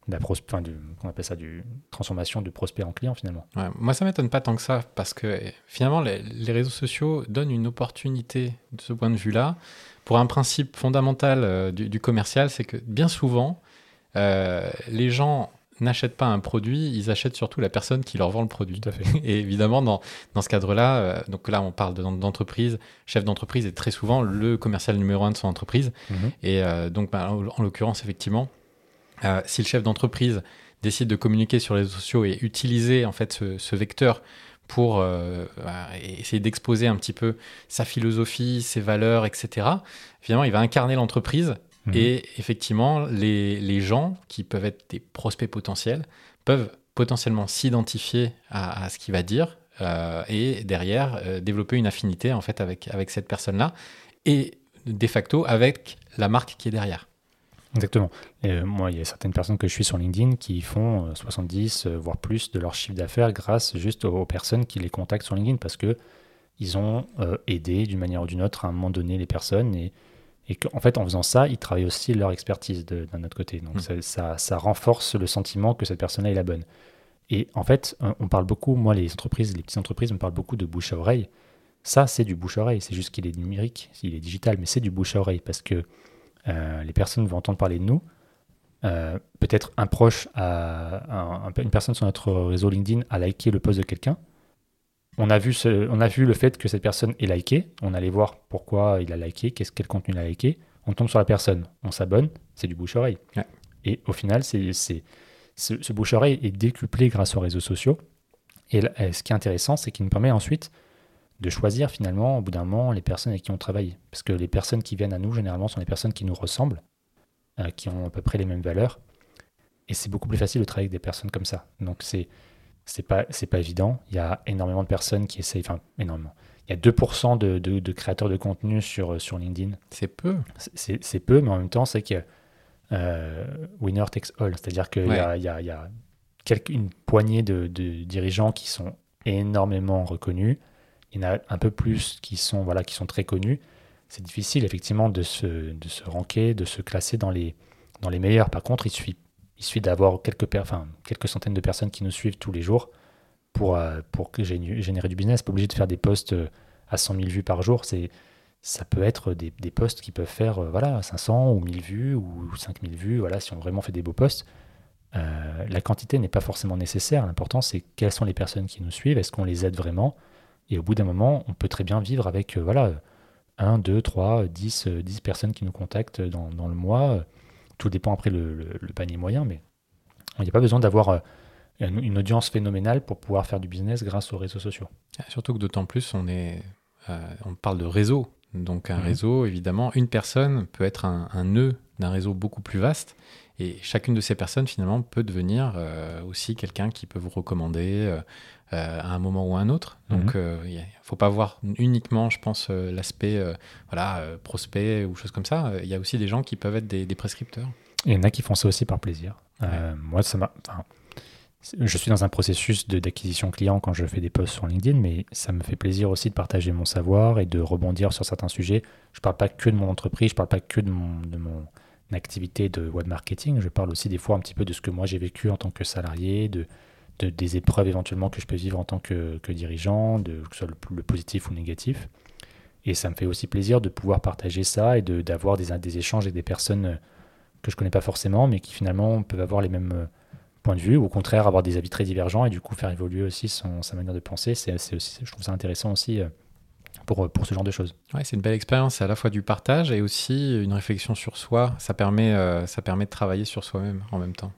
la du, on appelle ça, du transformation de prospect en client finalement. moi, ça m'étonne pas tant que ça parce que finalement, les, réseaux sociaux donnent une opportunité de ce point de vue-là pour un principe fondamental euh, du, du, commercial, c'est que bien souvent, les gens n'achètent pas un produit, ils achètent surtout la personne qui leur vend le produit. Tout à fait. Et évidemment, dans, dans ce cadre-là, euh, donc là, on parle d'entreprise, chef d'entreprise est très souvent le commercial numéro un de son entreprise. Mhm. Et euh, donc, bah, en, l'occurrence, effectivement, euh, si le chef d'entreprise décide de communiquer sur les réseaux sociaux et utiliser en fait ce, vecteur pour bah, essayer d'exposer un petit peu sa philosophie, ses valeurs, etc. Finalement, il va incarner l'entreprise Mhm. Et effectivement, les, les, gens qui peuvent être des prospects potentiels peuvent potentiellement s'identifier à, ce qu'il va dire euh, et derrière euh, développer une affinité en fait avec, avec cette personne-là et de facto avec la marque qui est derrière. Exactement. Euh, moi, il y a certaines personnes que je suis sur LinkedIn qui font 70, voire plus de leur chiffre d'affaires grâce juste aux, personnes qui les contactent sur LinkedIn parce que ils ont aidé d'une manière ou d'une autre à un moment donné les personnes et et qu'en fait, en faisant ça, ils travaillent aussi leur expertise d'un autre côté. Donc hmm. ça, ça, renforce le sentiment que cette personne-là est la bonne. Et en fait, on parle beaucoup, moi, les entreprises, les petites entreprises, on parle beaucoup de bouche à oreille. Ça, c'est du bouche à oreille. C'est juste qu'il est numérique, il est digital, mais c'est du bouche à oreille parce que euh, les personnes vont entendre parler de nous. Euh, peut-être un proche, à, une personne sur notre réseau LinkedIn a liké le post de quelqu'un on a, vu on a vu le fait que cette personne est liké. On allait voir pourquoi il a liké, qu'est-ce, quel contenu il a liké. On tombe sur la personne, on s'abonne, c'est du bouche-oreille. Et au final, c'est, ce, bouche-oreille est décuplé grâce aux réseaux sociaux. Et ce qui est intéressant, c'est qu'il nous permet ensuite de choisir finalement, au bout d'un moment, les personnes avec qui on travaille. Parce que les personnes qui viennent à nous, généralement, sont les personnes qui nous ressemblent, euh, qui ont à peu près les mêmes valeurs. Et c'est beaucoup plus facile de travailler avec des personnes comme ça. Donc c'est c'est pas c'est pas évident. Il y a énormément de personnes qui essayent, enfin énormément. Il y a 2% de, de, créateurs de contenu sur, sur LinkedIn. C'est peu. C'est peu, mais en même temps, c'est que euh, winner takes all. C'est-à-dire qu'il y a, y a, y a une poignée de, de, dirigeants qui sont énormément reconnus. Il y en a un peu plus qui sont, voilà, qui sont très connus. C'est difficile, effectivement, de se, de se ranker, de se classer dans les, dans les meilleurs. Par contre, il suffit il suffit d'avoir quelques, centaines de personnes qui nous suivent tous les jours pour, euh, générer du business. Pas obligé de faire des posts euh, à 100 000 vues par jour. Ça peut être des, posts qui peuvent faire euh, voilà, 500 ou 1000 vues ou 5000 vues. Voilà, si on vraiment fait des beaux posts. la quantité n'est pas forcément nécessaire. L'important, c'est quelles sont les personnes qui nous suivent. Est-ce qu'on les aide vraiment? Et au bout d'un moment, on peut très bien vivre avec voilà, 1, 2, 3, 10, 10 personnes qui nous contactent dans le mois tout dépend après le, panier moyen, mais il n'y a pas besoin d'avoir euh, une, audience phénoménale pour pouvoir faire du business grâce aux réseaux sociaux. Surtout que d'autant plus, on, est, euh, on parle de réseau. Donc un Mhm. réseau, évidemment, une personne peut être un, un nœud d'un réseau beaucoup plus vaste. Et chacune de ces personnes, finalement, peut devenir euh, aussi quelqu'un qui peut vous recommander euh, euh, à un moment ou à un autre. Donc, Mhm. euh, il ne faut pas voir uniquement, je pense, euh, l'aspect euh, voilà, euh, prospect ou choses comme ça. Euh, Il y a aussi des gens qui peuvent être des, des prescripteurs. Il y en a qui font ça aussi par plaisir. Euh, moi, ça m'a. enfin, je suis dans un processus de- d'acquisition client quand je fais des posts sur LinkedIn, mais ça me fait plaisir aussi de partager mon savoir et de rebondir sur certains sujets. Je parle pas que de mon entreprise, je parle pas que de mon, de mon activité de web marketing. Je parle aussi des fois un petit peu de ce que moi j'ai vécu en tant que salarié, de, de- des épreuves éventuellement que je peux vivre en tant que, dirigeant, que ce soit le, positif ou le négatif. Et ça me fait aussi plaisir de pouvoir partager ça et d'avoir des, échanges avec des personnes euh, que je connais pas forcément, mais qui finalement peuvent avoir les mêmes euh, points de vue, ou au contraire avoir des avis très divergents et du coup faire évoluer aussi sa manière de penser. C'est je trouve ça intéressant aussi euh, pour, pour ce genre de choses. Ouais, c'est une belle expérience, à la fois du partage et aussi une réflexion sur soi. Ça permet, euh, ça permet de travailler sur soi-même en même temps.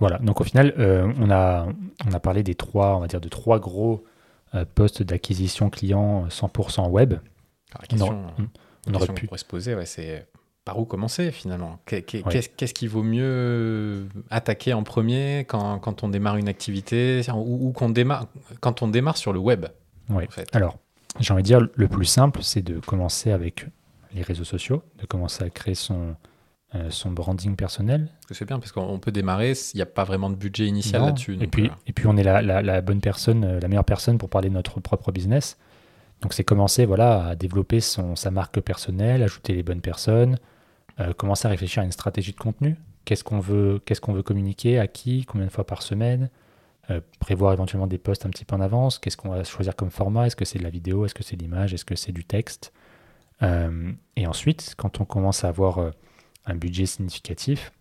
Voilà, donc au final, euh, on, a, on a parlé des trois, on va dire, de trois gros euh, postes d'acquisition client 100% web. Alors, la question, On la on aurait pu- pourrait se poser, ouais, c'est par où commencer finalement? Qu'est- qu'est- Ouais. Qu'est-ce qu'est-ce qu'il vaut mieux attaquer en premier quand, quand on démarre une activité ou, ou qu'on démarre, quand on démarre sur le web Ouais. en fait? Alors, j'ai envie de dire, le plus simple, c'est de commencer avec les réseaux sociaux, de commencer à créer son, euh, son branding personnel, c'est bien parce qu'on peut démarrer, il n'y a pas vraiment de budget initial là-dessus. Et donc, puis, euh, et puis on est la, la- la bonne personne, euh, la meilleure personne pour parler de notre propre business. Donc c'est commencer voilà, à développer son, sa marque personnelle, ajouter les bonnes personnes, euh, commencer à réfléchir à une stratégie de contenu. Qu'est-ce qu'on veut, qu'est-ce qu'on veut communiquer, à qui, combien de fois par semaine, euh, prévoir éventuellement des posts un petit peu en avance, qu'est-ce qu'on va choisir comme format, est-ce que c'est de la vidéo, est-ce que c'est de l'image, est-ce que c'est du texte? Euh, et ensuite, quand on commence à avoir euh, un budget significatif,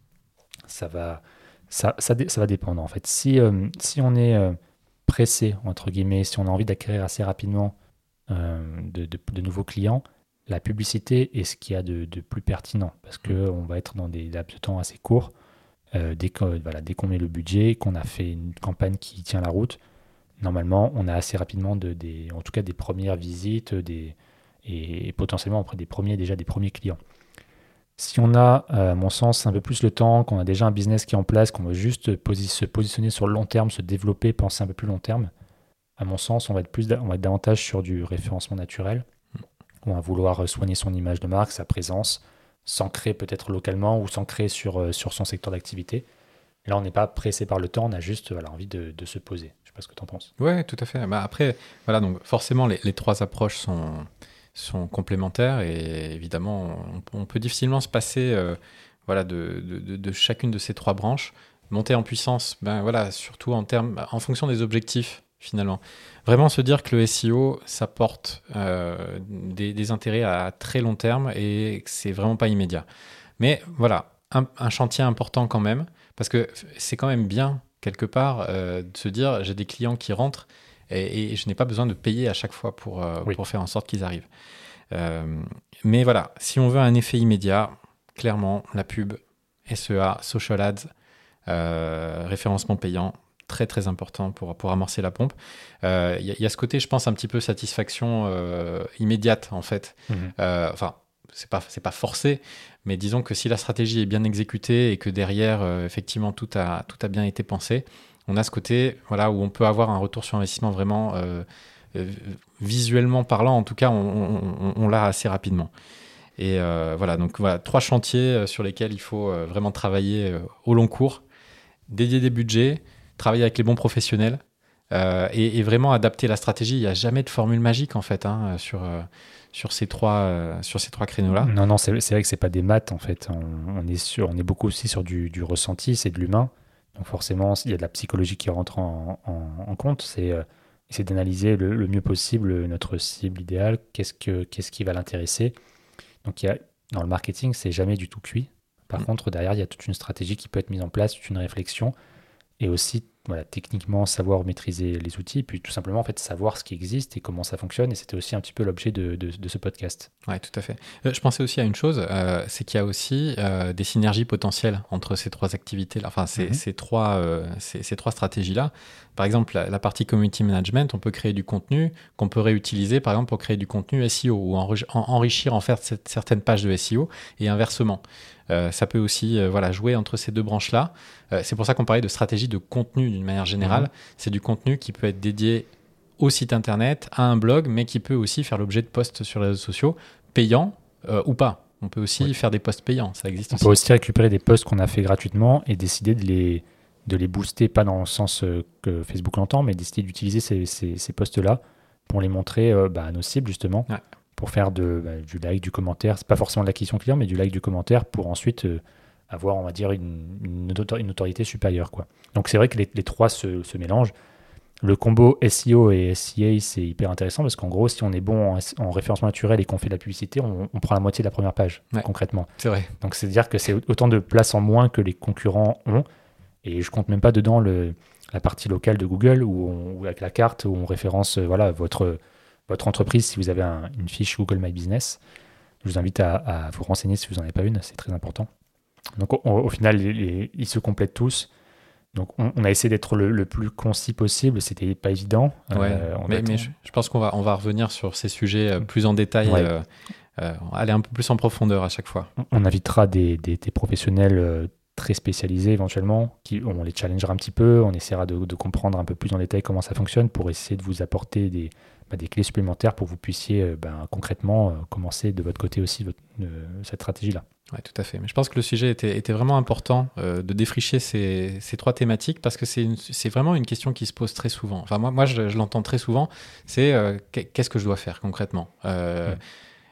ça va, ça, ça, dé- ça va dépendre en fait. Si, euh, si on est euh, pressé, entre guillemets, si on a envie d'acquérir assez rapidement euh, de, de- de nouveaux clients, la publicité est ce qu'il y a de, de plus pertinent parce qu'on va être dans des laps de temps assez courts. Dès qu'on voilà, met le budget, qu'on a fait une campagne qui tient la route, normalement, on a assez rapidement de, des, en tout cas des premières visites des, et, et potentiellement après des premiers, déjà des premiers clients. Si on a, euh, à mon sens, un peu plus le temps, qu'on a déjà un business qui est en place, qu'on veut juste se positionner sur le long terme, se développer, penser un peu plus long terme, à mon sens, on va être, plus, on va être davantage sur du référencement naturel. On va vouloir soigner son image de marque, sa présence, s'ancrer peut-être localement ou s'ancrer sur, euh, sur son secteur d'activité. Là, on n'est pas pressé par le temps, on a juste voilà, envie de, de se poser. Je sais pas ce que tu en penses. Ouais, tout à fait. Bah, après, voilà, donc forcément, les trois approches sont, sont complémentaires et évidemment, on, peut difficilement se passer euh, voilà, de, de- chacune de ces trois branches. Monter en puissance, ben voilà, surtout en termes, en fonction des objectifs finalement. Vraiment se dire que le SEO, ça porte euh, des, intérêts à très long terme et que c'est vraiment pas immédiat. Mais voilà, un, un chantier important quand même, parce que c'est quand même bien quelque part euh, de se dire j'ai des clients qui rentrent et, et je n'ai pas besoin de payer à chaque fois pour, euh, Oui. pour faire en sorte qu'ils arrivent. Euh, mais voilà, si on veut un effet immédiat, clairement, la pub, SEA, social ads, euh, référencement payant, très très important pour, pour amorcer la pompe. Euh, Il y, a- il y a ce côté, je pense, un petit peu satisfaction euh, immédiate en fait. Euh, enfin, c'est pas c'est pas forcé, mais disons que si la stratégie est bien exécutée et que derrière effectivement tout a tout a bien été pensé, on a ce côté voilà où on peut avoir un retour sur investissement vraiment euh, euh, visuellement parlant, en tout cas, on, l'a assez rapidement. Et euh, voilà, donc trois chantiers sur lesquels il faut vraiment travailler au long cours, dédier des budgets, travailler avec les bons professionnels et, vraiment adapter la stratégie. Il n'y a jamais de formule magique en fait hein, sur, ces trois, trois créneaux-là. Non, non, c'est vrai que c'est pas des maths en fait. On, est, beaucoup aussi sur du ressenti, c'est de l'humain. Donc forcément, il y a de la psychologie qui rentre en, en- en compte. C'est euh, essayer d'analyser le, le mieux possible notre cible idéale, qu'est-ce que qu'est-ce qui va l'intéresser? Donc il y a, dans le marketing, c'est jamais du tout cuit. Par Mm. contre, derrière, il y a toute une stratégie qui peut être mise en place, toute une réflexion, et aussi voilà, techniquement savoir maîtriser les outils, puis tout simplement en fait savoir ce qui existe et comment ça fonctionne. Et c'était aussi un petit peu l'objet de, de, ce podcast. Ouais, tout à fait. Euh, je pensais aussi à une chose, euh, c'est qu'il y a aussi euh, des synergies potentielles entre ces trois activités, enfin ces, mhm. ces trois, ces, ces, trois stratégies-là. Par exemple, la, partie community management, on peut créer du contenu qu'on peut réutiliser, par exemple, pour créer du contenu SEO ou enrichir en fait certaines pages de SEO et inversement. Euh, ça peut aussi euh, voilà, jouer entre ces deux branches-là. Euh, c'est pour ça qu'on parlait de stratégie de contenu d'une manière générale. Mhm. C'est du contenu qui peut être dédié au site internet, à un blog, mais qui peut aussi faire l'objet de posts sur les réseaux sociaux, payants ou pas. On peut aussi faire des posts payants, ça existe On peut aussi récupérer des posts qu'on a fait gratuitement et décider de les, de les booster, pas dans le sens que Facebook l'entend, mais décider d'utiliser ces, ces, posts-là pour les montrer bah, à nos cibles, justement pour faire de, bah, du like, du commentaire. C'est pas forcément de l'acquisition client, mais du like, du commentaire pour ensuite euh, avoir, on va dire, une, une, notoriété supérieure. Quoi. Donc c'est vrai que les, trois se, se, mélangent. Le combo SEO et SEA, c'est hyper intéressant parce qu'en gros, si on est bon en, référencement naturel et qu'on fait de la publicité, on, prend la moitié de la première page, concrètement. C'est vrai. Donc c'est-à-dire que c'est autant de place en moins que les concurrents ont. Et je compte même pas dedans le, la partie locale de Google où, avec la carte où on référence euh, voilà, votre votre entreprise si vous avez une fiche Google My Business. Je vous invite à, vous renseigner si vous n'en avez pas une, c'est très important. Donc au final, ils se complètent tous. Donc on, a essayé d'être le, plus concis possible, c'était pas évident. Euh, mais, je, pense qu'on va, on va revenir sur ces sujets euh, plus en détail, euh, aller un peu plus en profondeur à chaque fois. On, invitera des, des, professionnels très spécialisés éventuellement, qui, on les challengera un petit peu, on essaiera de, de, comprendre un peu plus en détail comment ça fonctionne pour essayer de vous apporter des, bah, des clés supplémentaires pour que vous puissiez euh, ben, concrètement euh, commencer de votre côté aussi euh, cette stratégie-là. Oui, tout à fait. Mais je pense que le sujet était, était vraiment important de défricher ces, ces, trois thématiques parce que c'est vraiment une question qui se pose très souvent. Enfin, moi, moi je, l'entends très souvent. C'est qu'est-ce que je dois faire concrètement? Mm.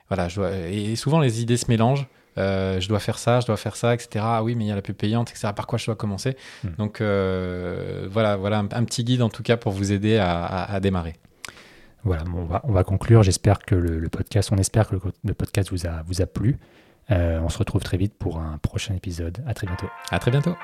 Voilà, je et souvent les idées se mélangent. Euh, je dois faire ça, je dois faire ça, etc. Ah oui, mais il y a la pub payante, etc. Par quoi je dois commencer. Hmm. Donc euh, voilà, voilà un, petit guide en tout cas pour vous aider à, démarrer. Voilà, on, va, conclure. J'espère que le, podcast, on espère que le, podcast vous a, plu. Euh, on se retrouve très vite pour un prochain épisode. À très bientôt. À très bientôt.